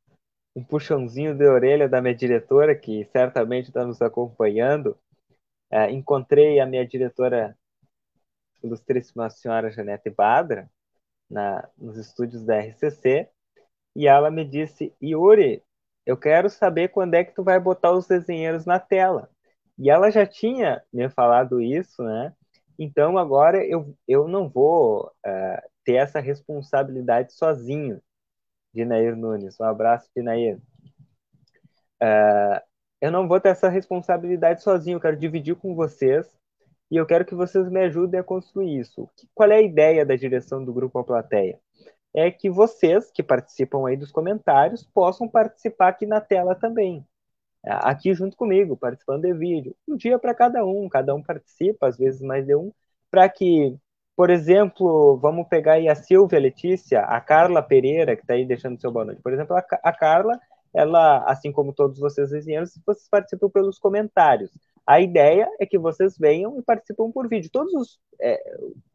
um puxãozinho de orelha da minha diretora, que certamente está nos acompanhando. Uh, encontrei a minha diretora, ilustríssima senhora Janete Badra, na, nos estúdios da RCC, e ela me disse, Yuri, eu quero saber quando é que tu vai botar os desenheiros na tela. E ela já tinha me falado isso, né? Então agora eu, eu não vou uh, ter essa responsabilidade sozinho, Dinair Nunes. Um abraço, Dinair. Uh, eu não vou ter essa responsabilidade sozinho, eu quero dividir com vocês e eu quero que vocês me ajudem a construir isso. Qual é a ideia da direção do Grupo A Plateia? É que vocês, que participam aí dos comentários, possam participar aqui na tela também. É, aqui junto comigo, participando de vídeo. Um dia para cada um, cada um participa, às vezes mais de um, para que, por exemplo, vamos pegar aí a Silvia a Letícia, a Carla Pereira, que está aí deixando seu boa noite. Por exemplo, a, a Carla, ela, assim como todos vocês vizinhos, vocês participam pelos comentários. A ideia é que vocês venham e participam por vídeo. Todos os. É,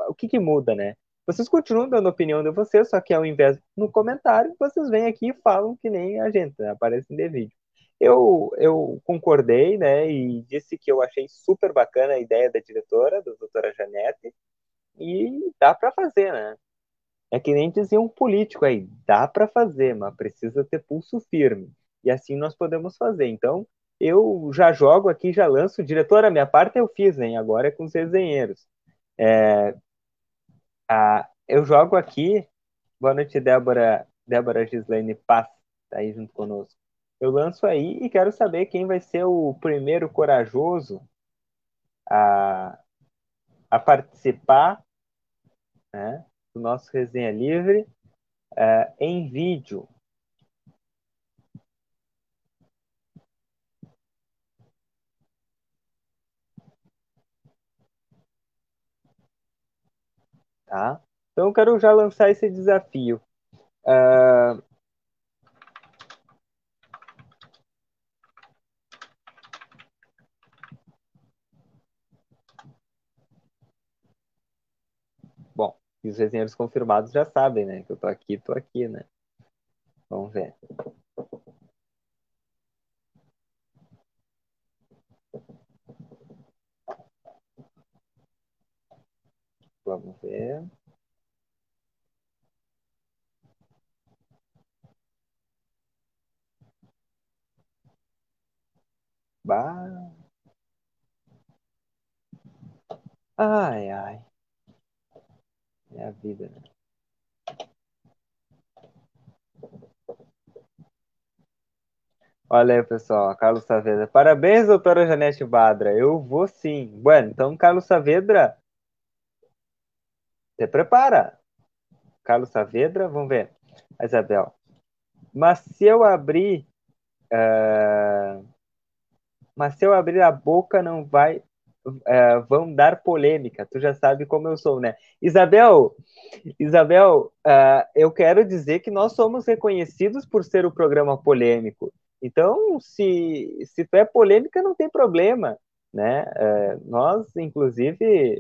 o que, que muda, né? Vocês continuam dando opinião de vocês, só que ao invés no comentário, vocês vêm aqui e falam que nem a gente, né? aparecem de vídeo. Eu, eu concordei, né, e disse que eu achei super bacana a ideia da diretora, da doutora Janete, e dá para fazer, né? É que nem dizia um político aí, dá para fazer, mas precisa ter pulso firme. E assim nós podemos fazer. Então, eu já jogo aqui, já lanço. Diretora, minha parte eu fiz, hein? Agora é com os resenheiros. É, a, eu jogo aqui. Boa noite, Débora, Débora Gislaine Paz, tá aí junto conosco. Eu lanço aí e quero saber quem vai ser o primeiro corajoso a, a participar né, do nosso resenha livre é, em vídeo. Tá? Então eu quero já lançar esse desafio. Uh... Bom, os resenheiros confirmados já sabem, né? Que eu tô aqui, tô aqui, né? Vamos ver. Vamos ver. Bah. Ai, ai. É a vida, né? Olha aí, pessoal, Carlos Saavedra. Parabéns, doutora Janete Badra. Eu vou sim. Bueno, então, Carlos Saavedra, se prepara. Carlos Saavedra, vamos ver. A Isabel. Mas se eu abrir. Uh... Mas se eu abrir a boca, não vai. Uh, vão dar polêmica. Tu já sabe como eu sou, né? Isabel, Isabel, uh, eu quero dizer que nós somos reconhecidos por ser o programa polêmico. Então, se, se tu é polêmica, não tem problema, né? Nós, inclusive,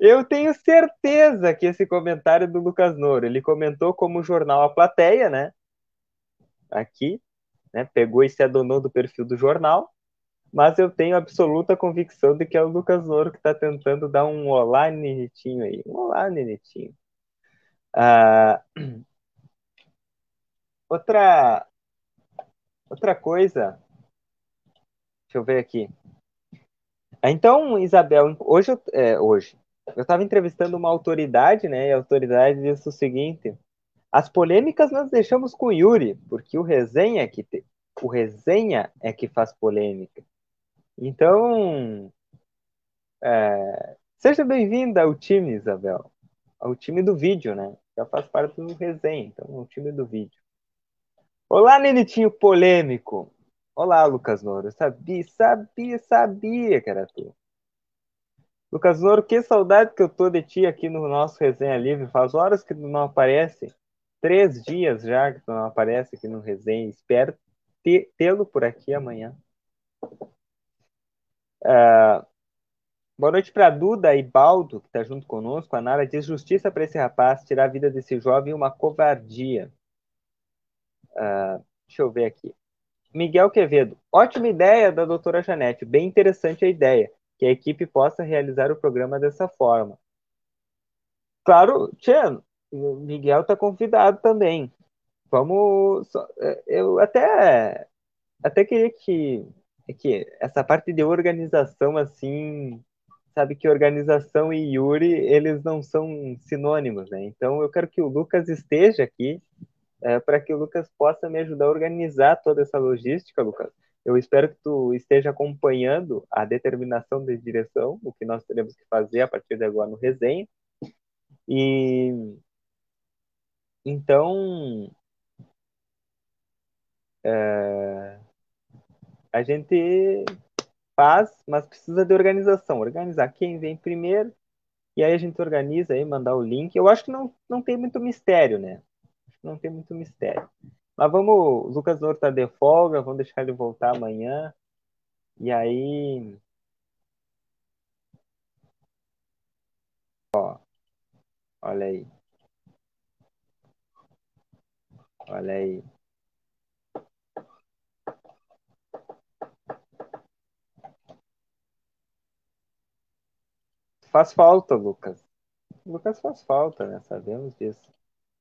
Eu tenho certeza que esse comentário do Lucas Noro, ele comentou como jornal A Plateia, né? Aqui, né? Pegou e se adonou do perfil do jornal, mas eu tenho absoluta convicção de que é o Lucas Noro que está tentando dar um olá Nenitinho aí. Um olá, Nenitinho. Ah, outra, outra coisa, deixa eu ver aqui. Então, Isabel, hoje, é, hoje eu estava entrevistando uma autoridade, né? E a autoridade disse o seguinte: as polêmicas nós deixamos com o Yuri, porque o resenha é que te, o resenha é que faz polêmica. Então, é, seja bem-vinda ao time, Isabel, ao time do vídeo, né? Já faz parte do resenha, então, o time do vídeo. Olá, Nenitinho polêmico. Olá, Lucas Noro. Sabia, sabia, sabia que era tu. Lucas Noro, que saudade que eu tô de ti aqui no nosso Resenha Livre. Faz horas que tu não aparece. Três dias já que tu não aparece aqui no Resenha. Espero tê-lo por aqui amanhã. Uh, boa noite para Duda e Baldo, que está junto conosco. A Nara diz justiça para esse rapaz. Tirar a vida desse jovem é uma covardia. Uh, deixa eu ver aqui. Miguel Quevedo. Ótima ideia da doutora Janete. Bem interessante a ideia. Que a equipe possa realizar o programa dessa forma. Claro, Tchê, Miguel está convidado também. Vamos. É, eu até, até queria que, que essa parte de organização, assim, sabe que organização e Yuri, eles não são sinônimos, né? Então eu quero que o Lucas esteja aqui é, para que o Lucas possa me ajudar a organizar toda essa logística, Lucas. Eu espero que tu esteja acompanhando a determinação de direção, o que nós teremos que fazer a partir de agora no resenha. E então é, a gente faz, mas precisa de organização. Organizar quem vem primeiro, e aí a gente organiza aí, mandar o link. Eu acho que não, não tem muito mistério, né? não tem muito mistério. Mas vamos, o Lucas Nouro tá de folga, vamos deixar ele voltar amanhã. E aí. Ó, olha aí. Olha aí. Faz falta, Lucas. Lucas faz falta, né? Sabemos disso.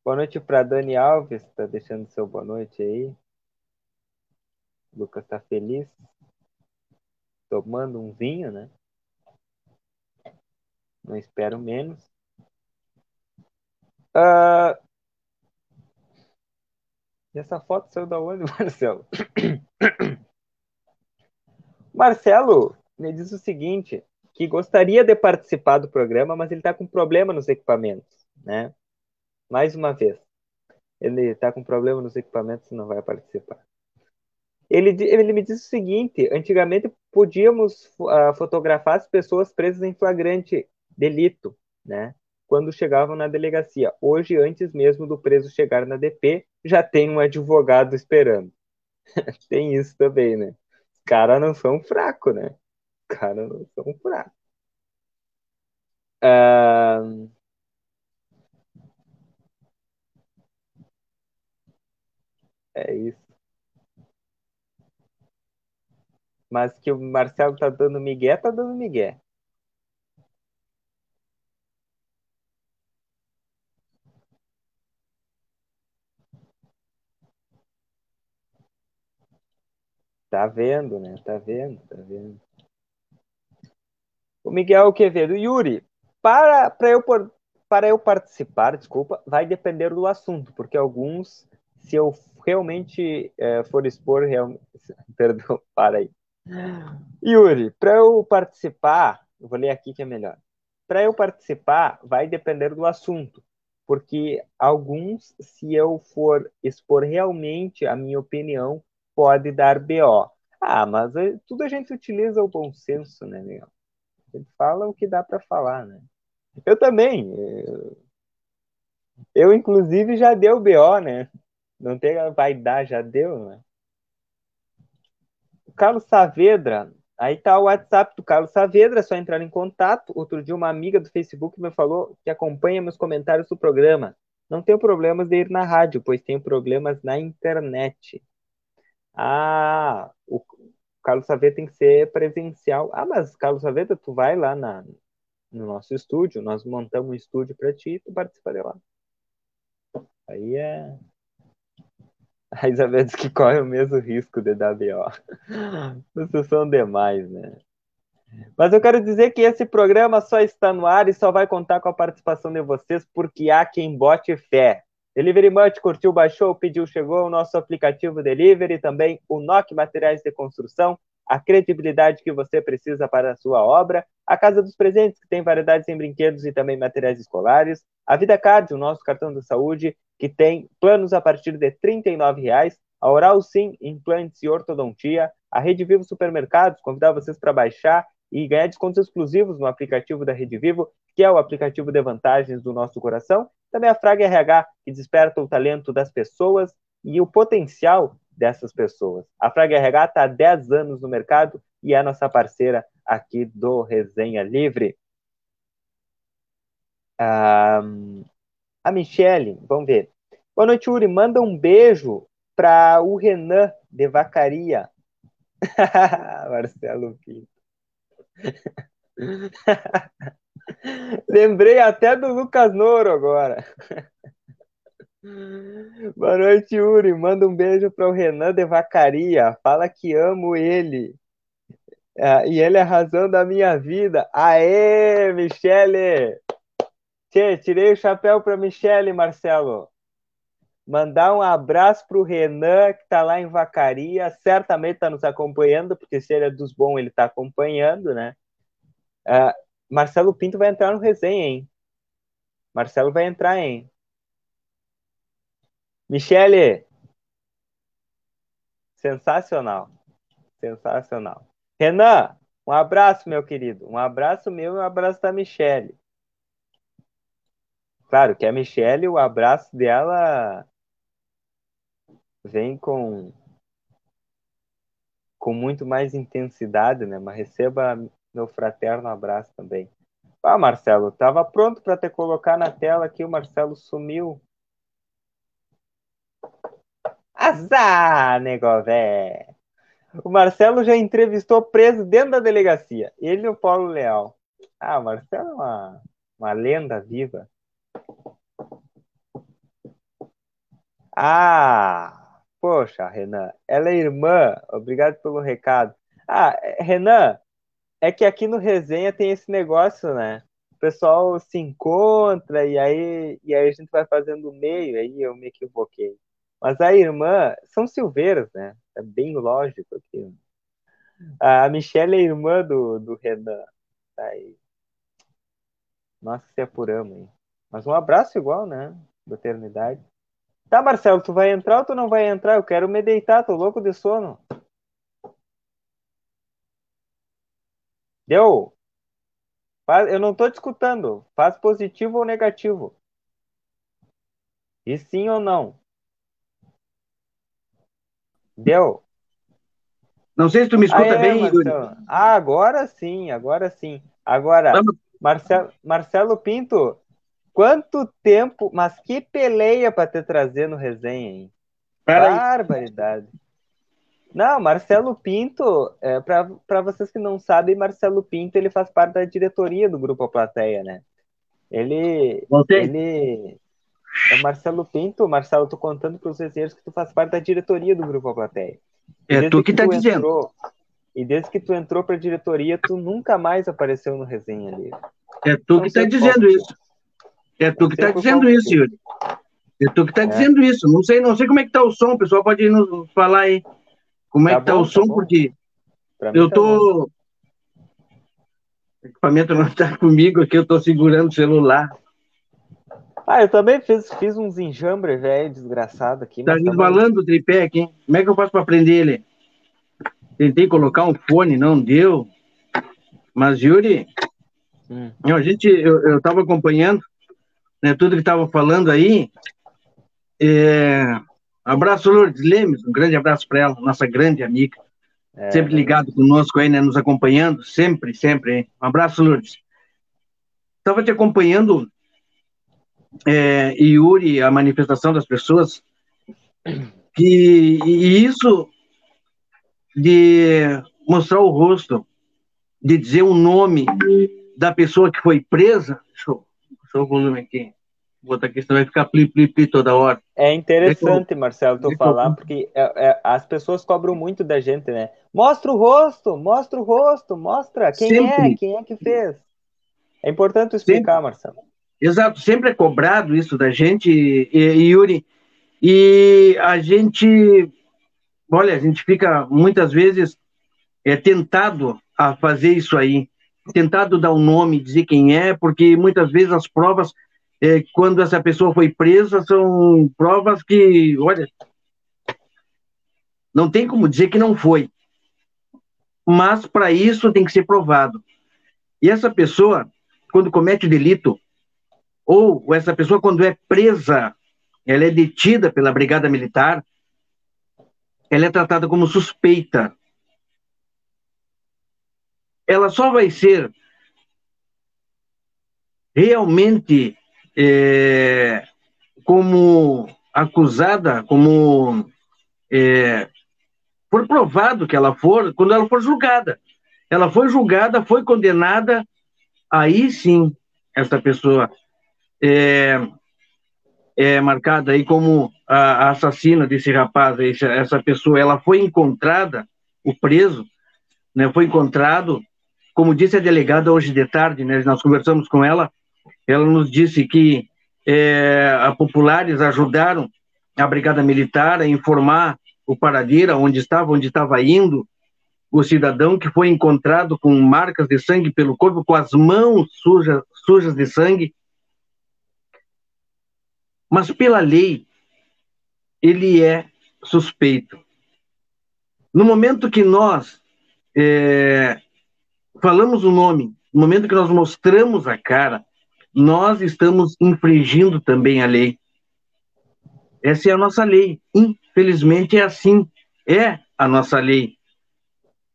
Boa noite para Dani Alves, está deixando seu boa noite aí. O Lucas está feliz. Tomando um vinho, né? Não espero menos. E essa foto saiu da onde, Marcelo? Marcelo me diz o seguinte, que gostaria de participar do programa, mas ele está com problema nos equipamentos, né? Mais uma vez. Ele está com problema nos equipamentos e não vai participar. Ele, ele me disse o seguinte: antigamente podíamos uh, fotografar as pessoas presas em flagrante delito, né? Quando chegavam na delegacia. Hoje, antes mesmo do preso chegar na DP, já tem um advogado esperando. tem isso também, né? Os caras não são fracos, né? Os caras não são fracos. Uh, É isso. Mas que o Marcelo tá dando migué, tá dando migué. Tá vendo, né? Tá vendo, tá vendo. O Miguel Quevedo. Yuri, para, para, eu, para eu participar, desculpa, vai depender do assunto, porque alguns, se eu realmente é, for expor, real... perdão, para aí. Yuri, para eu participar, eu vou ler aqui que é melhor. Para eu participar, vai depender do assunto, porque alguns, se eu for expor realmente a minha opinião, pode dar BO. Ah, mas é, tudo a gente utiliza o bom senso, né, meu? A gente fala o que dá para falar, né? Eu também. Eu, eu, inclusive, já deu BO, né? Não tem vai dar, já deu, né? Carlos Saavedra, aí tá o WhatsApp do Carlos Saavedra, é só entrar em contato. Outro dia uma amiga do Facebook me falou que acompanha meus comentários do programa. Não tenho problemas de ir na rádio, pois tenho problemas na internet. Ah, o Carlos Saavedra tem que ser presencial. Ah, mas Carlos Saavedra, tu vai lá na, no nosso estúdio, nós montamos um estúdio para ti e tu participa de lá. Aí é, a Isabel diz que corre o mesmo risco de BO. Vocês são demais, né? Mas eu quero dizer que esse programa só está no ar e só vai contar com a participação de vocês porque há quem bote fé. Delivery Much, curtiu, baixou, pediu, chegou, o nosso aplicativo Delivery, também o NOC Materiais de Construção, a credibilidade que você precisa para a sua obra, a Casa dos Presentes, que tem variedades em brinquedos e também materiais escolares, a Vida Card, o nosso cartão de saúde, que tem planos a partir de R$ 39,00, a Oral Sim, implantes e ortodontia, a Rede Vivo Supermercados, convidar vocês para baixar e ganhar descontos exclusivos no aplicativo da Rede Vivo, que é o aplicativo de vantagens do nosso coração. Também a Fraga RH, que desperta o talento das pessoas e o potencial dessas pessoas. A Fraga RH está há 10 anos no mercado e é nossa parceira aqui do Resenha Livre. Ah, a Michele, vamos ver. Boa noite, Uri. Manda um beijo para o Renan de Vacaria. Marcelo Pinto. Lembrei até do Lucas Noro agora. Boa noite, Uri. Manda um beijo para o Renan de Vacaria. Fala que amo ele. É, e ele é a razão da minha vida. Aê, Michele! Tchê, tirei o chapéu para Michele, Marcelo. Mandar um abraço para o Renan, que está lá em Vacaria, certamente está nos acompanhando, porque se ele é dos bons, ele está acompanhando, né? Uh, Marcelo Pinto vai entrar no resenha, hein? Marcelo vai entrar, hein? Michele! Sensacional. Sensacional. Renan, um abraço, meu querido. Um abraço meu e um abraço da Michele. Claro que a Michelle, o abraço dela vem com com muito mais intensidade, né? Mas receba meu fraterno abraço também. Ah, Marcelo, tava pronto para te colocar na tela aqui, o Marcelo sumiu. Azar, nego velho. O Marcelo já entrevistou preso dentro da delegacia. Ele e o Paulo Leal. Ah, o Marcelo é uma, uma lenda viva. Ah, Poxa, Renan, ela é irmã. Obrigado pelo recado. Ah, Renan, é que aqui no Resenha tem esse negócio, né? O pessoal se encontra e aí, e aí a gente vai fazendo o meio, aí eu me equivoquei. Mas a irmã, são Silveiros, né? É bem lógico aqui. A Michelle é irmã do, do Renan. Tá aí. Nossa, se apuramos, hein? Mas um abraço igual, né? Da eternidade. Tá, Marcelo, tu vai entrar ou tu não vai entrar? Eu quero me deitar, tô louco de sono. Deu? Eu não tô te escutando. Faz positivo ou negativo? E sim ou não? Deu? Não sei se tu me escuta bem, Yuri. Ah, agora sim, agora sim. Agora, Marcelo, Marcelo Pinto, Quanto tempo, mas que peleia para te trazer no resenha, hein? Pera Barbaridade. Aí. Não, Marcelo Pinto, é, para vocês que não sabem, Marcelo Pinto ele faz parte da diretoria do Grupo A Plateia, né? Ele. Voltei. Ele. É Marcelo Pinto, Marcelo, tô contando para os resenheiros que tu faz parte da diretoria do Grupo A Plateia. É tu que, que tá dizendo. Entrou, e desde que tu entrou para a diretoria, tu nunca mais apareceu no resenha ali. É tu então, que tá dizendo isso. É tu que está dizendo isso, Yuri. É tu que está é. dizendo isso. Não sei, não sei como é que tá o som, o pessoal pode nos falar aí como é tá é que tá bom, o som, tá porque eu tá tô. O equipamento não está comigo aqui, eu estou segurando o celular. Ah, eu também fiz, fiz uns enjambre velho, desgraçado aqui. Tá tá o tripé aqui. Como é que eu faço para prender ele? Tentei colocar um fone, não deu. Mas, Yuri, hum. a gente, eu estava acompanhando né, tudo que estava falando aí. É... Abraço, Lourdes Lemes, um grande abraço para ela, nossa grande amiga. É, sempre ligado conosco aí, né, nos acompanhando, sempre, sempre. Hein? Um abraço, Lourdes. Estava te acompanhando, é, Yuri, a manifestação das pessoas, que, e isso de mostrar o rosto, de dizer o nome da pessoa que foi presa, deixa eu só o volume aqui. Outra questão vai ficar pli, pli, pli toda hora. É interessante, Marcelo, tu falar, porque é, é, as pessoas cobram muito da gente, né? Mostra o rosto, mostra o rosto, mostra quem sempre. é, quem é que fez. É importante explicar, sempre. Marcelo. Exato, sempre é cobrado isso da gente, e, e, Yuri, e a gente, olha, a gente fica muitas vezes é tentado a fazer isso aí, tentado dar um nome, dizer quem é, porque muitas vezes as provas é, quando essa pessoa foi presa, são provas que, olha, não tem como dizer que não foi. Mas para isso tem que ser provado. E essa pessoa, quando comete o delito, ou essa pessoa, quando é presa, ela é detida pela Brigada Militar, ela é tratada como suspeita. Ela só vai ser realmente é, como acusada, como é, for provado que ela for, quando ela for julgada. Ela foi julgada, foi condenada, aí sim essa pessoa é, é marcada aí como a, a assassina desse rapaz, essa, essa pessoa, ela foi encontrada, o preso, né, foi encontrado, como disse a delegada hoje de tarde, né, nós conversamos com ela, ela nos disse que é, a populares ajudaram a Brigada Militar a informar o paradeiro, onde estava, onde estava indo o cidadão que foi encontrado com marcas de sangue pelo corpo, com as mãos sujas, sujas de sangue. Mas pela lei, ele é suspeito. No momento que nós é, falamos o nome, no momento que nós mostramos a cara, nós estamos infringindo também a lei. Essa é a nossa lei. Infelizmente é assim. É a nossa lei.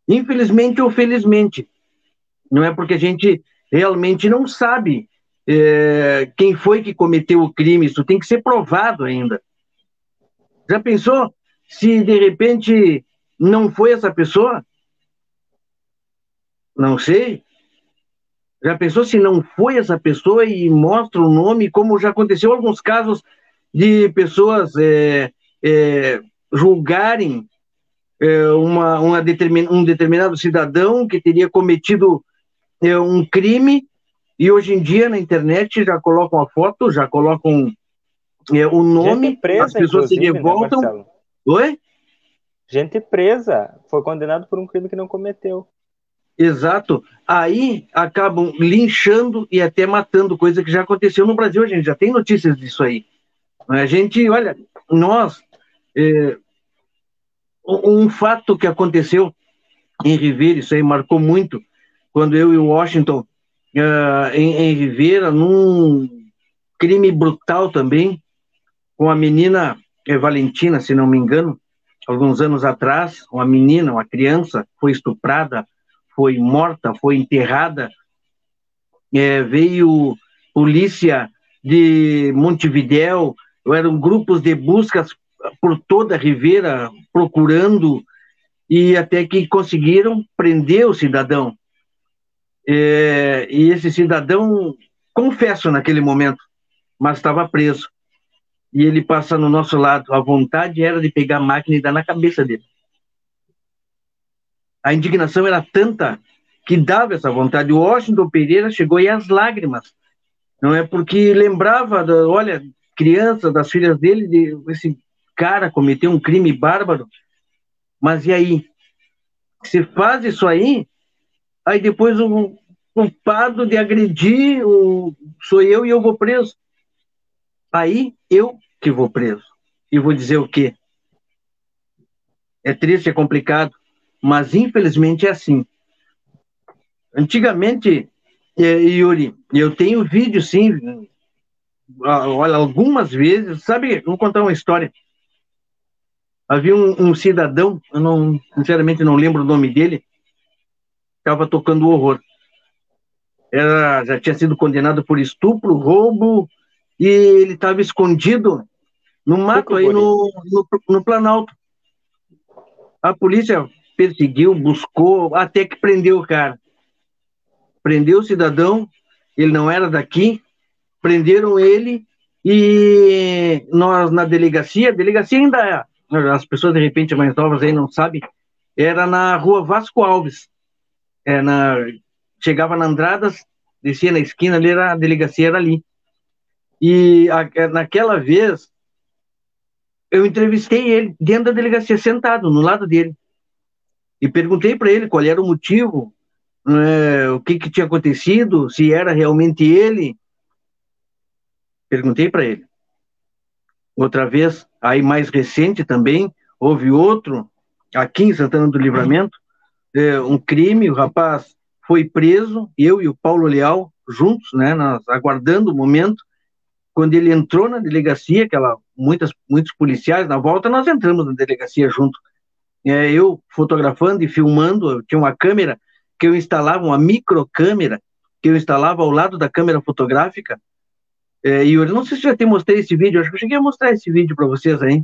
Infelizmente ou felizmente. Não é porque a gente realmente não sabe é, quem foi que cometeu o crime. Isso tem que ser provado ainda. Já pensou se de repente não foi essa pessoa? Não sei. Já pensou se não foi essa pessoa e mostra o nome, como já aconteceu alguns casos de pessoas é, é, julgarem é, uma, uma determin, um determinado cidadão que teria cometido é, um crime e hoje em dia na internet já colocam a foto, já colocam é, o nome, presa, as pessoas se né, revoltam. Né, Oi? Gente presa, foi condenado por um crime que não cometeu. Exato. Aí acabam linchando e até matando, coisa que já aconteceu no Brasil, a gente já tem notícias disso aí. A gente, olha, nós. É, um fato que aconteceu em Ribeira, isso aí marcou muito, quando eu e o Washington, uh, em, em Ribeira, num crime brutal também, com a menina é, Valentina, se não me engano, alguns anos atrás, uma menina, uma criança, foi estuprada foi morta, foi enterrada. É, veio polícia de Montevidéu, eram grupos de buscas por toda a Ribeira procurando e até que conseguiram prender o cidadão. É, e esse cidadão, confesso naquele momento, mas estava preso. E ele passa no nosso lado. A vontade era de pegar a máquina e dar na cabeça dele a indignação era tanta que dava essa vontade. O Washington Pereira chegou aí às lágrimas, não é? Porque lembrava, da, olha, criança, das filhas dele, de, esse cara cometeu um crime bárbaro, mas e aí? Se faz isso aí, aí depois o culpado de agredir o, sou eu e eu vou preso. Aí eu que vou preso. E vou dizer o quê? É triste, é complicado mas infelizmente é assim. Antigamente, eh, Yuri, eu tenho vídeo sim, olha, algumas vezes, sabe, vou contar uma história. Havia um, um cidadão, eu não, sinceramente não lembro o nome dele, estava tocando horror. Era, já tinha sido condenado por estupro, roubo, e ele estava escondido no mato aí no, no, no Planalto. A polícia perseguiu, buscou, até que prendeu o cara. Prendeu o cidadão, ele não era daqui, prenderam ele E nós, na delegacia, delegacia ainda, as pessoas de repente mais novas aí não sabem, era na rua Vasco Alves. É, na, chegava na Andradas, descia na esquina, ali era, a delegacia era ali. E a, naquela vez, eu entrevistei ele dentro da delegacia, sentado no lado dele. E perguntei para ele qual era o motivo, é, o que, que tinha acontecido, se era realmente ele. Perguntei para ele. Outra vez, aí mais recente também, houve outro, aqui em Santana do Livramento, é, um crime, o rapaz foi preso, eu e o Paulo Leal, juntos, né, nós aguardando o momento, quando ele entrou na delegacia, aquela, muitas, muitos policiais na volta, nós entramos na delegacia junto. É, eu fotografando e filmando, eu tinha uma câmera que eu instalava, uma microcâmera, que eu instalava ao lado da câmera fotográfica. É, e eu não sei se já te mostrei esse vídeo, acho que eu cheguei a mostrar esse vídeo para vocês aí.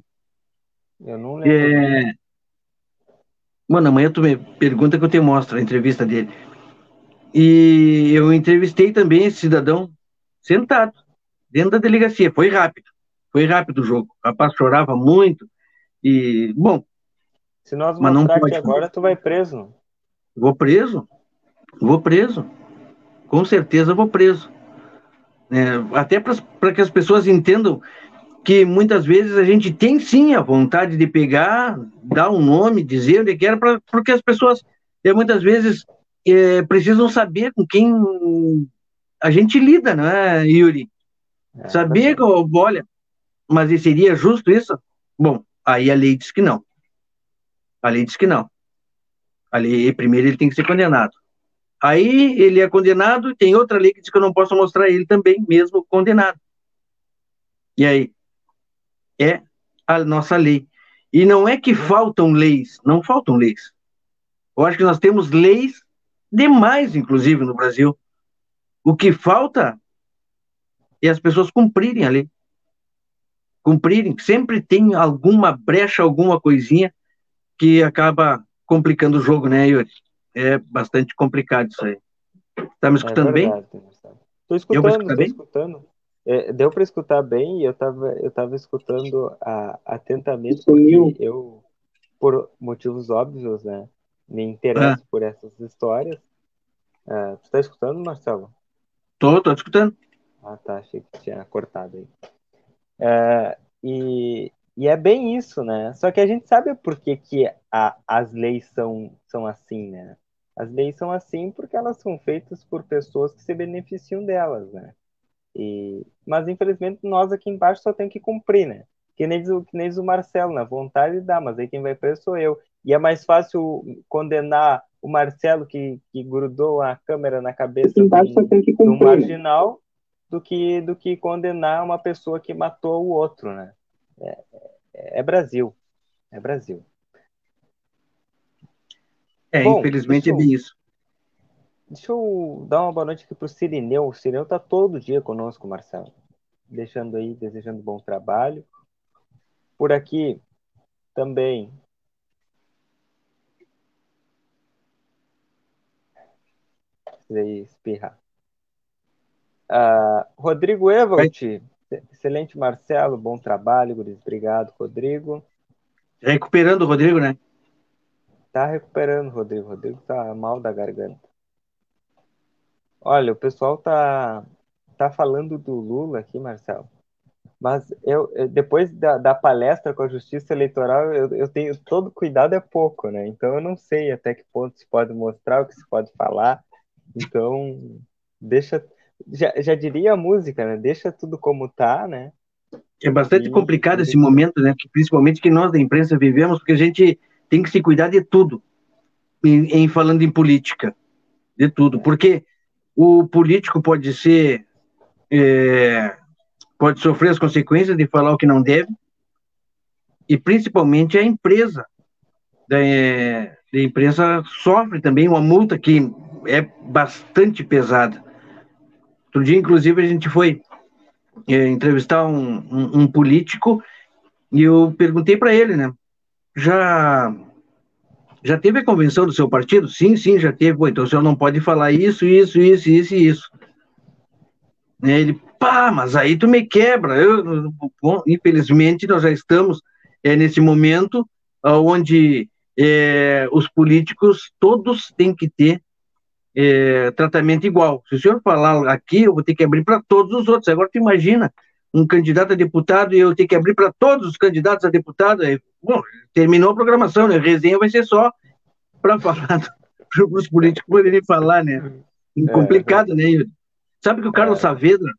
Eu não lembro. É... Mano, amanhã tu me pergunta que eu te mostro a entrevista dele. E eu entrevistei também esse cidadão sentado dentro da delegacia. Foi rápido, foi rápido o jogo. O rapaz chorava muito e, bom. Se nós mas não pode... agora, tu vai preso. Vou preso, vou preso. Com certeza vou preso. É, até para que as pessoas entendam que muitas vezes a gente tem sim a vontade de pegar, dar um nome, dizer onde que era, pra, porque as pessoas é, muitas vezes é, precisam saber com quem a gente lida, não é, Yuri? É, Sabia que, olha, mas seria justo isso? Bom, aí a lei diz que não. A lei diz que não. A lei, primeiro, ele tem que ser condenado. Aí ele é condenado e tem outra lei que diz que eu não posso mostrar ele também, mesmo condenado. E aí? É a nossa lei. E não é que faltam leis, não faltam leis. Eu acho que nós temos leis demais, inclusive, no Brasil. O que falta e as pessoas cumprirem a lei. Cumprirem. Sempre tem alguma brecha, alguma coisinha que acaba complicando o jogo, né, Yuri? É bastante complicado isso aí. Tá me escutando é verdade, bem? Estou escutando, estou escutando. É, deu para escutar bem e eu estava eu tava escutando a, atentamente eu, por motivos óbvios, né, me interesso ah. por essas histórias. Tu está escutando, Marcelo? Tô, tô escutando. Ah, tá. Achei que tinha cortado aí. É, e, e é bem isso, né? Só que a gente sabe por que, que a, as leis são, são assim, né? As leis são assim porque elas são feitas por pessoas que se beneficiam delas, né? E, mas infelizmente nós aqui embaixo só tem que cumprir, né? Que nem, que nem o Marcelo, na vontade dá, mas aí quem vai preso sou eu. E é mais fácil condenar o Marcelo que, que grudou a câmera na cabeça do, do marginal do que, do que condenar uma pessoa que matou o outro, né? É, é, é Brasil. É Brasil. É, Bom, infelizmente é bem isso. Deixa eu dar uma boa noite aqui para o Sirineu. O Sirineu está todo dia conosco, Marcelo. Deixando aí, desejando bom trabalho. Por aqui também. Precisei espirrar. Uh, Rodrigo Evalt, excelente Marcelo, bom trabalho, Guris. Obrigado, Rodrigo. Recuperando o Rodrigo, né? Tá recuperando, Rodrigo. Rodrigo tá mal da garganta. Olha, o pessoal tá, tá falando do Lula aqui, Marcelo. Mas eu, depois da, da palestra com a Justiça Eleitoral, eu, eu tenho todo cuidado é pouco, né? Então eu não sei até que ponto se pode mostrar, o que se pode falar. Então, deixa já, já diria a música, né? Deixa tudo como tá, né? É bastante e, complicado esse momento, né? Que, principalmente que nós da imprensa vivemos, porque a gente tem que se cuidar de tudo, em, em falando em política, de tudo, porque o político pode ser, é, pode sofrer as consequências de falar o que não deve, e principalmente a empresa da, é, da imprensa sofre também uma multa que é bastante pesada. Outro dia, inclusive, a gente foi é, entrevistar um, um, um, político e eu perguntei para ele, né? Já já teve a convenção do seu partido? Sim, sim, já teve. Pô, então o senhor não pode falar isso, isso, isso, isso e isso. Né, ele Pá, mas aí tu me quebra. Eu, bom, infelizmente, nós já estamos é, nesse momento onde é, os políticos todos têm que ter é, tratamento igual. Se o senhor falar aqui, eu vou ter que abrir para todos os outros. Agora, tu imagina um candidato a deputado e eu ter que abrir para todos os candidatos a deputado. Bom, terminou a programação, né? A resenha vai ser só para falar, para os políticos poderem falar, né? É, complicado, né, Yuri? Sabe que o Carlos é. Saavedra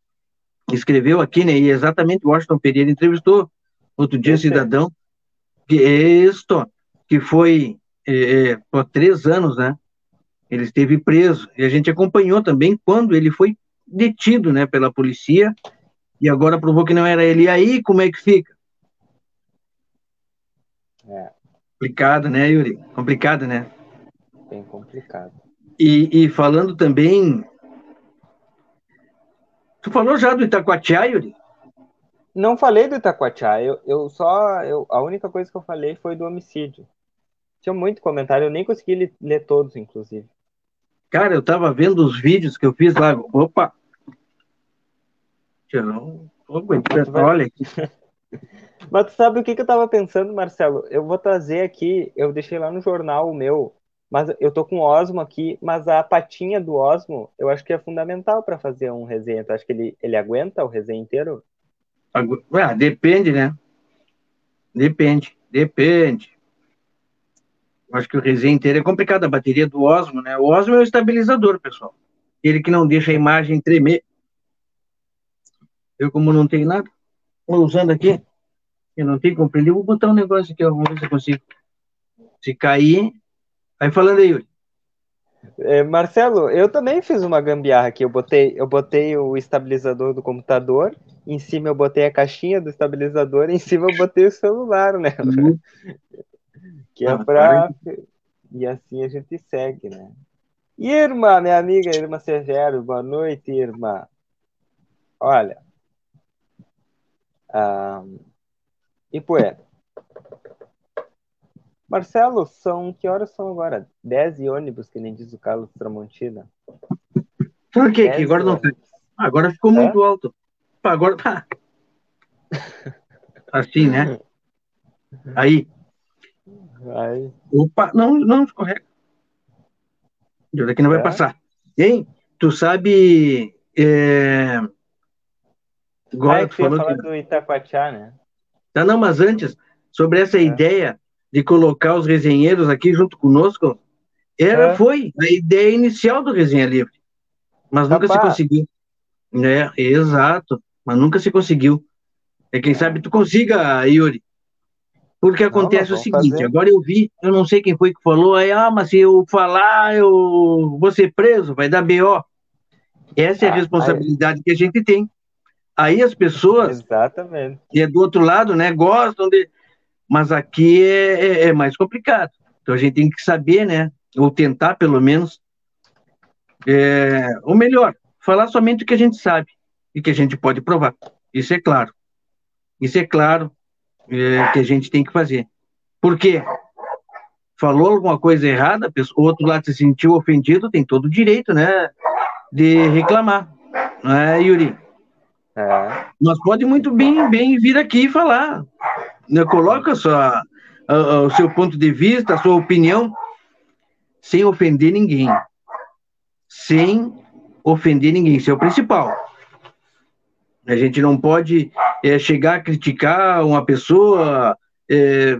escreveu aqui, né? E exatamente o Washington Pereira entrevistou outro dia cidadão, que é isto, que foi é, é, por três anos, né? Ele esteve preso e a gente acompanhou também quando ele foi detido, né, pela polícia e agora provou que não era ele. E aí, como é que fica? É. Complicado, né, Yuri? Complicado, né? Bem complicado. E, e falando também. Tu falou já do Itacoatiá, Yuri? Não falei do Itacoatiá. Eu, eu só. Eu, a única coisa que eu falei foi do homicídio. Tinha muito comentário, eu nem consegui ler, ler todos, inclusive. Cara, eu tava vendo os vídeos que eu fiz lá. Opa! Não, olha. Mas tu sabe o que, que eu tava pensando, Marcelo? Eu vou trazer aqui, eu deixei lá no jornal o meu, mas eu tô com o Osmo aqui, mas a patinha do Osmo eu acho que é fundamental para fazer um resenha. Tu acha que ele, ele aguenta o resenha inteiro? Ah, depende, né? Depende, depende. Acho que o resenha inteiro é complicado. A bateria do Osmo, né? O Osmo é o estabilizador, pessoal. Ele que não deixa a imagem tremer. Eu, como não tenho nada, estou usando aqui, eu não tenho como prender, vou botar um negócio aqui, ó, vamos ver se eu consigo. Se cair. Aí falando aí, Yuri. É, Marcelo, eu também fiz uma gambiarra aqui. Eu botei, eu botei o estabilizador do computador, em cima eu botei a caixinha do estabilizador, em cima eu botei o celular, né? Uhum. Que é ah, pra. E assim a gente segue, né? Irma, minha amiga Irma Severo, boa noite, Irma. Olha, ah, Ipué. Marcelo, são que horas são agora? 10 e ônibus, que nem diz o Carlos Tramontina. Por quê? Que agora não Agora ficou é? muito alto. Agora tá. Assim, né? Aí. Aí. Opa, não, não, escorrega. Daqui não é? vai passar. Hein? Tu sabe. É... Agora ah, tu falou que... do Itacoatiá, né? Tá, não, mas antes, sobre essa é. ideia de colocar os resenheiros aqui junto conosco, era, é. foi a ideia inicial do Resenha Livre. Mas nunca se conseguiu. É, exato. Mas nunca se conseguiu. É quem sabe tu consiga, Yuri. Porque acontece não, o seguinte, fazer. agora eu vi, eu não sei quem foi que falou, aí, ah, mas se eu falar, eu vou ser preso, vai dar BO. Essa é a ah, responsabilidade aí. que a gente tem. Aí as pessoas. Exatamente. E é do outro lado, né? Gostam de. Mas aqui é, é, é, mais complicado. Então a gente tem que saber, né? Ou tentar, pelo menos. É, ou melhor, falar somente o que a gente sabe e que a gente pode provar. Isso é claro. Isso é claro é, que a gente tem que fazer. Por quê? Falou alguma coisa errada, o outro lado se sentiu ofendido, tem todo o direito, né? De reclamar. Não é, Yuri? É. Mas pode muito bem, bem vir aqui e falar. Né? Coloca sua, o seu ponto de vista, a sua opinião, sem ofender ninguém. Sem ofender ninguém. Isso é o principal. A gente não pode é, chegar a criticar uma pessoa é,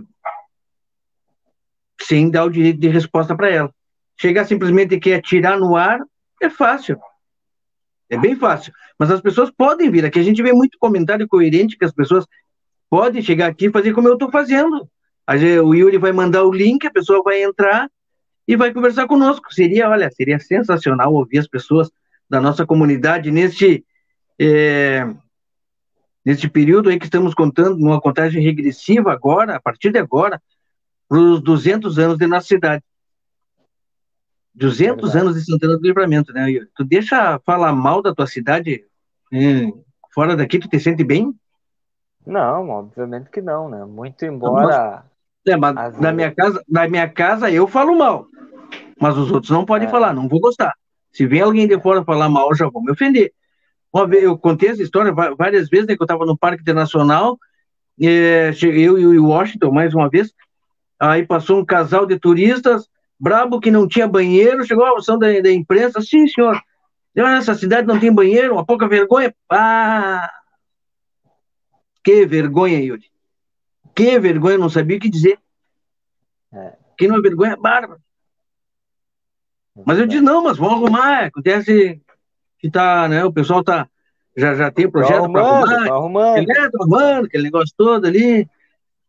sem dar o direito de resposta para ela. Chegar simplesmente e atirar no ar é fácil. É bem fácil. Mas as pessoas podem vir aqui. A gente vê muito comentário coerente que as pessoas podem chegar aqui e fazer como eu estou fazendo. O Yuri vai mandar o link, a pessoa vai entrar e vai conversar conosco. Seria, olha, seria sensacional ouvir as pessoas da nossa comunidade neste, é, neste período aí que estamos contando, numa contagem regressiva agora, a partir de agora, para os 200 anos de nossa cidade. 200 é anos de Santana do Livramento, né? Tu deixa falar mal da tua cidade fora daqui, tu te sente bem? Não, obviamente que não, né? Muito embora. É, mas na, vezes... minha casa, na minha casa eu falo mal, mas os outros não podem é. falar, não vou gostar. Se vem alguém de fora falar mal, já vou me ofender. Eu contei essa história várias vezes, né, que eu estava no Parque Internacional, é, eu e o Washington, mais uma vez, aí passou um casal de turistas, brabo que não tinha banheiro, chegou a ação da, da imprensa, sim, senhor, essa cidade não tem banheiro, uma pouca vergonha. Ah! Que vergonha, Yuri. Que vergonha, não sabia o que dizer. É. Que não é vergonha bárbara. Mas eu disse, não, mas vamos arrumar. Acontece que tá, né? O pessoal tá, já, já tem projeto para arrumar. Tá arrumando. Aquele, tá arrumando, aquele negócio todo ali.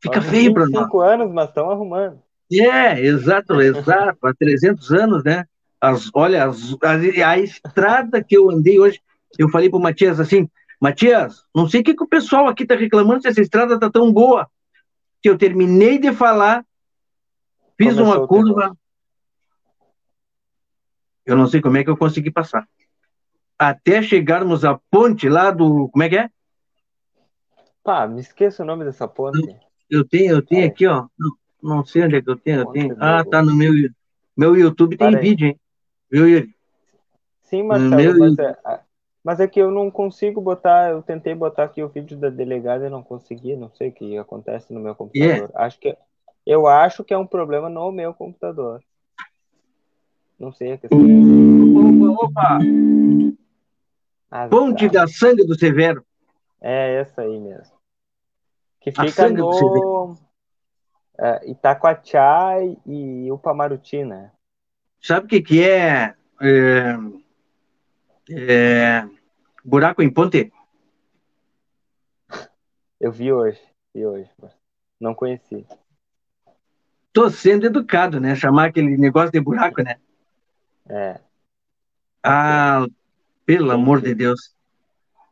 Fica Faz feio para nós. cinco anos, mas estão arrumando. É, exato, exato. Há 300 anos, né? As, olha, as, a, a estrada que eu andei hoje, eu falei pro Matias assim, Matias, não sei o que, que o pessoal aqui tá reclamando se essa estrada tá tão boa. Que eu terminei de falar, fiz Começou uma curva. Eu não sei como é que eu consegui passar. Até chegarmos à ponte lá do. Como é que é? Pá, me esqueça o nome dessa ponte. Eu tenho, eu tenho é. aqui, ó. Não, não, sei onde é que eu tenho. Eu tenho. Ah, tá no meu, meu YouTube, tem vídeo, hein? Viu, Yuri? Sim, Marcelo, mas, é, mas é que eu não consigo botar, eu tentei botar aqui o vídeo da delegada e não consegui, não sei o que acontece no meu computador. Yeah. Acho que eu acho que é um problema no meu computador. Não sei a questão. Opa, opa. Ah, Ponte da Sangue do Severo. É essa aí mesmo. Que fica no é, Itacoatiá e Upamaruti, né? Sabe o que, que é, é, é, buraco em ponte? Eu vi hoje, vi hoje, não conheci. Tô sendo educado, né? Chamar aquele negócio de buraco, né? É. Ah, pelo amor de Deus.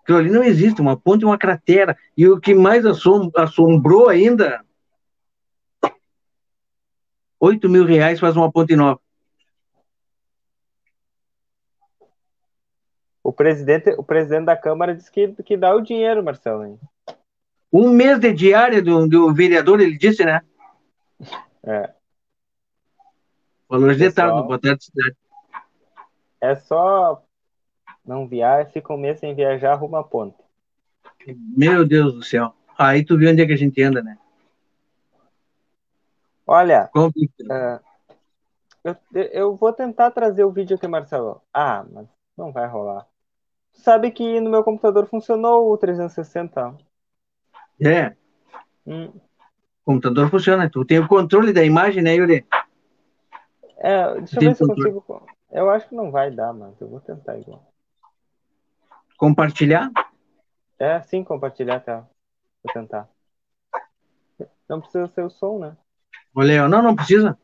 Aquilo ali não existe, uma ponte é uma cratera. E o que mais assombrou ainda, 8 mil reais faz uma ponte nova. O presidente, o presidente da Câmara disse que, que dá o dinheiro, Marcelo. Hein? Um mês de diária do, do vereador, ele disse, né? É. Valores de tarde, Boa Cidade. É só não viaja, fica um mês sem viajar, arruma a ponte. Meu Deus do céu. Aí tu viu onde é que a gente anda, né? Olha, uh, eu, eu vou tentar trazer o vídeo aqui, Marcelo. Ah, mas não vai rolar sabe que no meu computador funcionou o 360. É. Hum. O computador funciona. Tu tem o controle da imagem, né, Yuri? É, deixa eu ver se eu consigo. Eu acho que não vai dar, mas eu vou tentar igual. Compartilhar? É, sim, compartilhar, tá. Vou tentar. Não precisa ser o som, né? Olha, não, não precisa.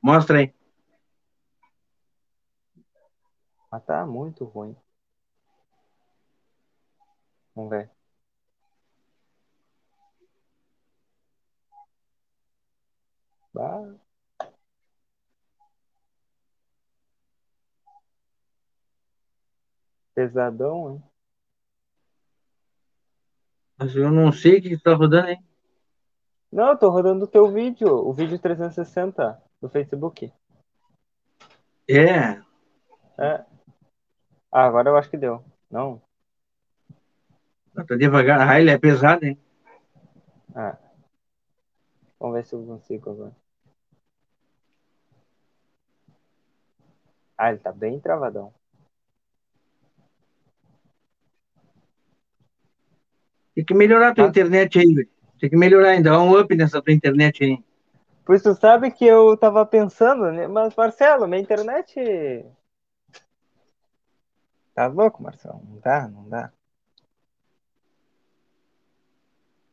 Mostra aí. Mas tá muito ruim. Vamos ver. Bah. Pesadão, hein? Mas eu não sei o que tá rodando, hein? Não, eu tô rodando o teu vídeo, o vídeo 360 do Facebook. É. É. Ah, agora eu acho que deu. Não. Tá devagar. Ah, ele é pesado, hein? Ah. Vamos ver se eu consigo agora. Ah, ele tá bem travadão. Tem que melhorar a tua ah. internet aí, Tem que melhorar ainda, dar um up nessa tua internet aí. Pois tu sabe que eu tava pensando, né? Mas, Marcelo, minha internet. Tá louco, Marcelo? Não dá, não dá.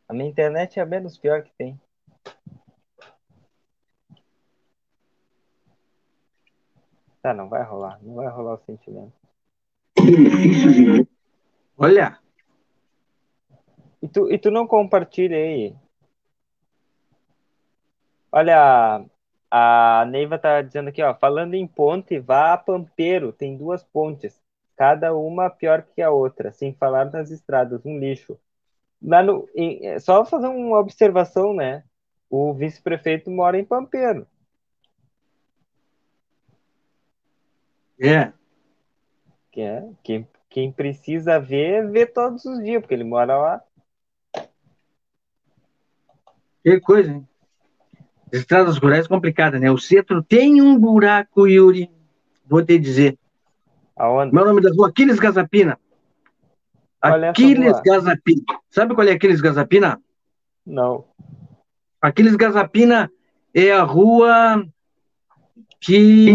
A minha internet é a menos pior que tem. Tá, não vai rolar. Não vai rolar o sentimento. Olha! E tu, e tu não compartilha aí? Olha, a Neiva tá dizendo aqui, ó. Falando em ponte, vá a Pampeiro. Tem duas pontes. Cada uma pior que a outra. Sem falar nas estradas. Um lixo. Lá no, em, é, só fazer uma observação, né? O vice-prefeito mora em Pampeiro. É. Que é? Quem, quem precisa ver, vê todos os dias, porque ele mora lá. Que coisa, hein? Estradas rurais é complicada, né? O centro tem um buraco, Yuri. Vou te dizer. Aonde? Meu nome da rua Aquiles Gazapina. Qual é Aquiles Gazapina. Sabe qual é Aquiles Gazapina? Não. Aquiles Gazapina é a rua que.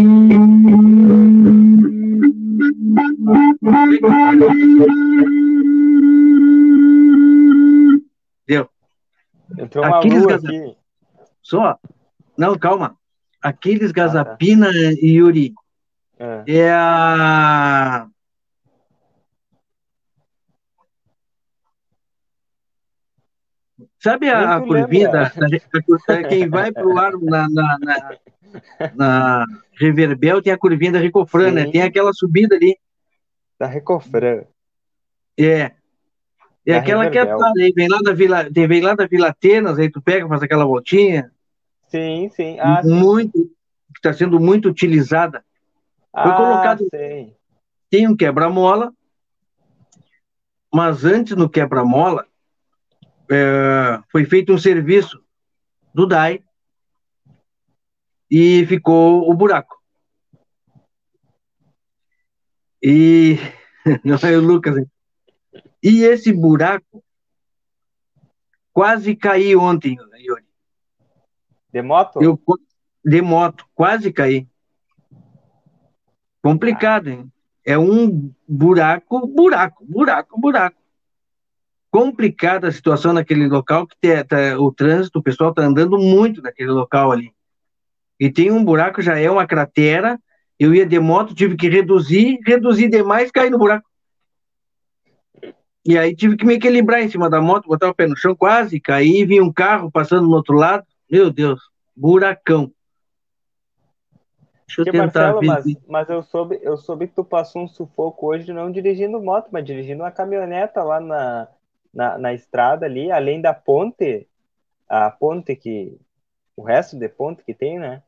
Entrou uma Aquiles lua aqui. Só. Não, calma. Aquiles Gazapina, ah, tá. Yuri, é. é a. Sabe a, a curvinha da, da, Quem vai para o ar na, na, na, na, Reverbel tem a curvinha da Recofran, né? Tem aquela subida ali. Da Recofran. É. É da aquela que é, vem lá da Vila, vem lá da Vila Atenas, aí tu pega, faz aquela voltinha. Sim, sim. Ah, muito, sim. está sendo muito utilizada. Foi ah, colocado. Sei. Tem um quebra-mola, mas antes no quebra-mola é, foi feito um serviço do DAI e ficou o buraco. E não é o Lucas. Hein? E esse buraco quase caiu ontem, Yuri. De moto? Eu, de moto, quase caí. Complicado, hein? É um buraco, buraco, buraco, buraco. Complicada a situação naquele local, que tá, o trânsito, o pessoal está andando muito naquele local ali. E tem um buraco, já é uma cratera. Eu ia de moto, tive que reduzir, reduzir demais, cair no buraco. E aí tive que me equilibrar em cima da moto, botar o pé no chão, quase caí, vi um carro passando no outro lado. Meu Deus, buracão. Deixa eu tentar Marcelo, mas, mas, eu, soube, eu soube que tu passou um sufoco hoje não dirigindo moto, mas dirigindo uma caminhoneta lá na, na, na estrada ali, além da ponte, a ponte que. O resto de ponte que tem, né?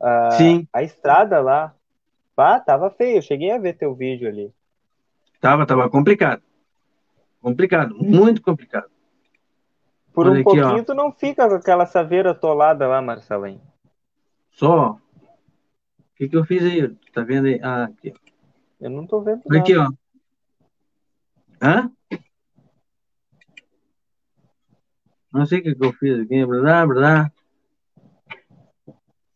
A, Sim. A estrada lá. Pá, tava feio. Eu cheguei a ver teu vídeo ali. Tava, tava complicado. Complicado, muito complicado. Por Olha um aqui, pouquinho ó. tu não fica com aquela saveira atolada lá, Marcelinho. Só. O que, que eu fiz aí? Tá vendo aí? Ah, aqui. Eu não tô vendo. Nada. Aqui, ó. Hã? Não sei o que, que eu fiz aqui. Blá, blá.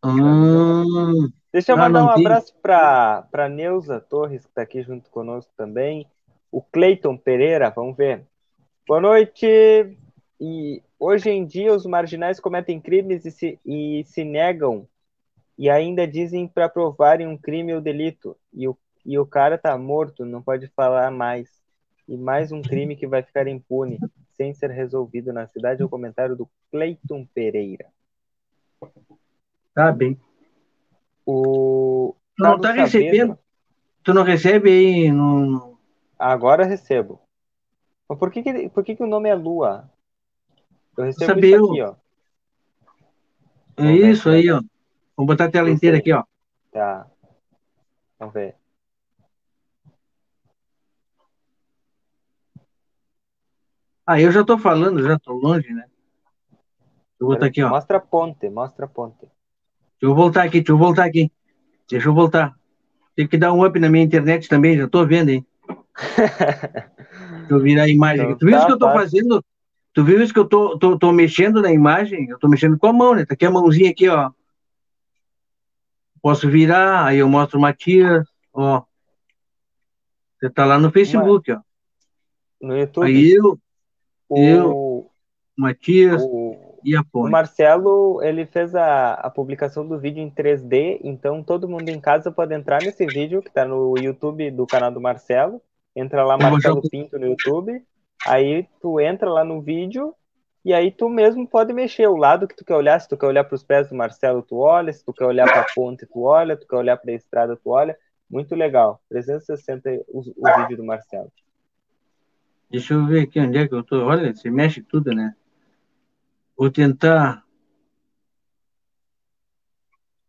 Hum, Deixa eu ah, mandar um tem... abraço para Neuza Torres, que está aqui junto conosco também. O Cleiton Pereira, vamos ver. Boa noite. E hoje em dia os marginais cometem crimes e se, e se negam e ainda dizem para provarem um crime ou delito. E o, e o cara tá morto, não pode falar mais. E mais um crime que vai ficar impune, sem ser resolvido na cidade. É o comentário do Cleiton Pereira. Tá bem. O. Tu não tá recebendo? Tu não recebe aí no. Agora recebo. Mas por que, que, por que, que o nome é Lua? Eu recebo Sabia isso aqui, ó. É isso aí, ó. Vou botar a tela inteira aqui, ó. Tá. Vamos ver. Ah, eu já tô falando, já tô longe, né? Eu vou botar aqui, ó. Mostra a ponte, mostra a ponte. Deixa eu voltar aqui, deixa eu voltar aqui. Deixa eu voltar. Tem que dar um up na minha internet também, já tô vendo, hein? eu virar a imagem. Então, tu viu tá, isso que eu tô tá. fazendo? Tu viu isso que eu tô, tô, tô mexendo na imagem? Eu tô mexendo com a mão, né? Tá aqui a mãozinha aqui, ó. Posso virar, aí eu mostro o Matias, ó. Você tá lá no Facebook, ó. No YouTube. Aí eu, o... eu, Matias, o e O Marcelo, ele fez a, a publicação do vídeo em 3D, então todo mundo em casa pode entrar nesse vídeo que está no YouTube do canal do Marcelo. Entra lá, Marcelo Pinto no YouTube. Aí tu entra lá no vídeo e aí tu mesmo pode mexer o lado que tu quer olhar. Se tu quer olhar para os pés do Marcelo, tu olha. Se tu quer olhar para a ponte, tu olha. Se tu quer olhar para a estrada, tu olha. Muito legal. 360 o, o vídeo do Marcelo. Deixa eu ver aqui onde é que eu tô. Olha, você mexe tudo, né? Vou tentar.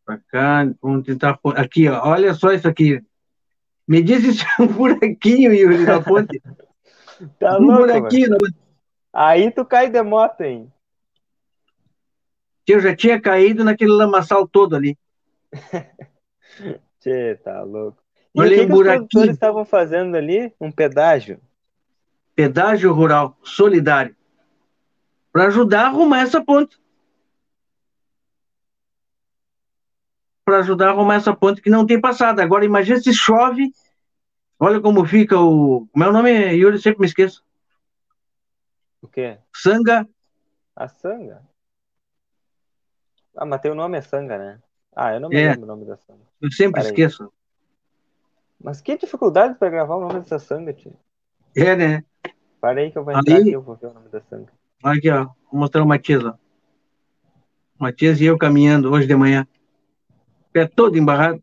Para cá, vamos tentar. Aqui, ó, olha só isso aqui. Me diz se é um buraquinho, Yuri, na ponte. tá um louco, buraquinho na ponte. Aí tu cai de moto, hein? Eu já tinha caído naquele lamaçal todo ali. Tchê, tá louco. E Olha o que, um que os produtores estavam fazendo ali? Um pedágio? Pedágio rural solidário. Para ajudar a arrumar essa ponte. Para ajudar a arrumar essa ponte que não tem passada. Agora imagine se chove. Olha como fica o. Como é nome, Yuri? Sempre me esqueço. O quê? Sanga. A Sanga? Ah, mas tem o nome é Sanga, né? Ah, eu não me é. lembro o nome da Sanga. Eu sempre esqueço. Mas que dificuldade para gravar o nome dessa Sanga, tio. É, né? Parei que eu vou entrar Aí... aqui, eu vou ver o nome da Sanga. Aqui, ó. Vou mostrar o Matias, ó. Matias e eu caminhando hoje de manhã. Pé todo embarrado.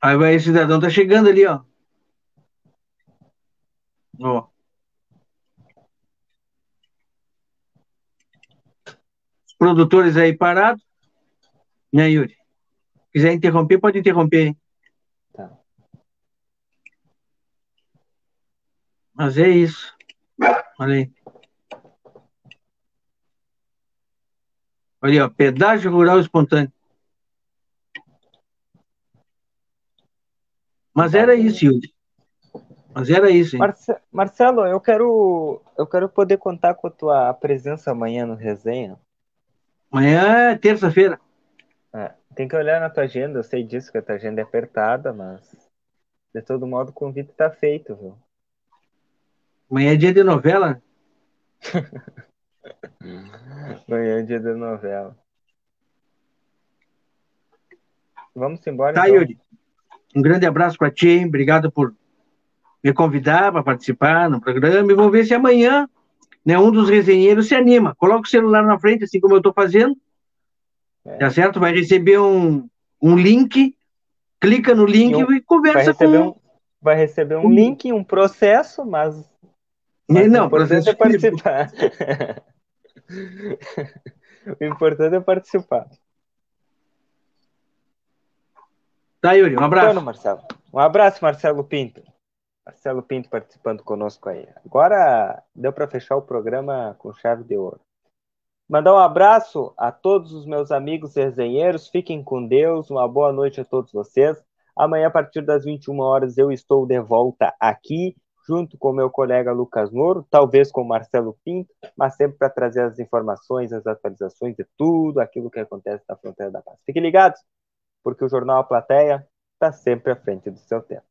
Aí vai, esse cidadão tá chegando ali, ó. Ó. Os produtores aí parados. Né, Yuri? Se quiser interromper, pode interromper, hein? Tá. Mas é isso. Olha aí. Olha ó, pedágio rural espontâneo. Mas era isso, Yuri. Mas era isso, hein? Marce Marcelo, eu quero, eu quero poder contar com a tua presença amanhã no resenha. Amanhã é terça-feira. É, tem que olhar na tua agenda, eu sei disso, que a tua agenda é apertada, mas de todo modo o convite tá feito, viu? Amanhã é dia de novela? Amanhã é dia de novela. Vamos embora. Tá, então. Yuri. Um grande abraço para ti? Obrigado por me convidar para participar no programa e vamos ver se amanhã né, um dos resenheiros se anima. Coloca o celular na frente, assim como eu estou fazendo. É. Tá certo? Vai receber um, um link, clica no link e, um, e conversa com. Um, vai receber um, um link, um processo, mas. mas não, o importante é participar. o importante é participar. Tá, Yuri, um abraço. Então, Marcelo. Um abraço, Marcelo Pinto. Marcelo Pinto participando conosco aí. Agora deu para fechar o programa com chave de ouro. Mandar um abraço a todos os meus amigos resenheiros. Fiquem com Deus. Uma boa noite a todos vocês. Amanhã, a partir das 21 horas, eu estou de volta aqui, junto com meu colega Lucas Moro, talvez com Marcelo Pinto, mas sempre para trazer as informações, as atualizações de tudo aquilo que acontece na fronteira da paz. Fiquem ligados, porque o Jornal A Plateia está sempre à frente do seu tempo.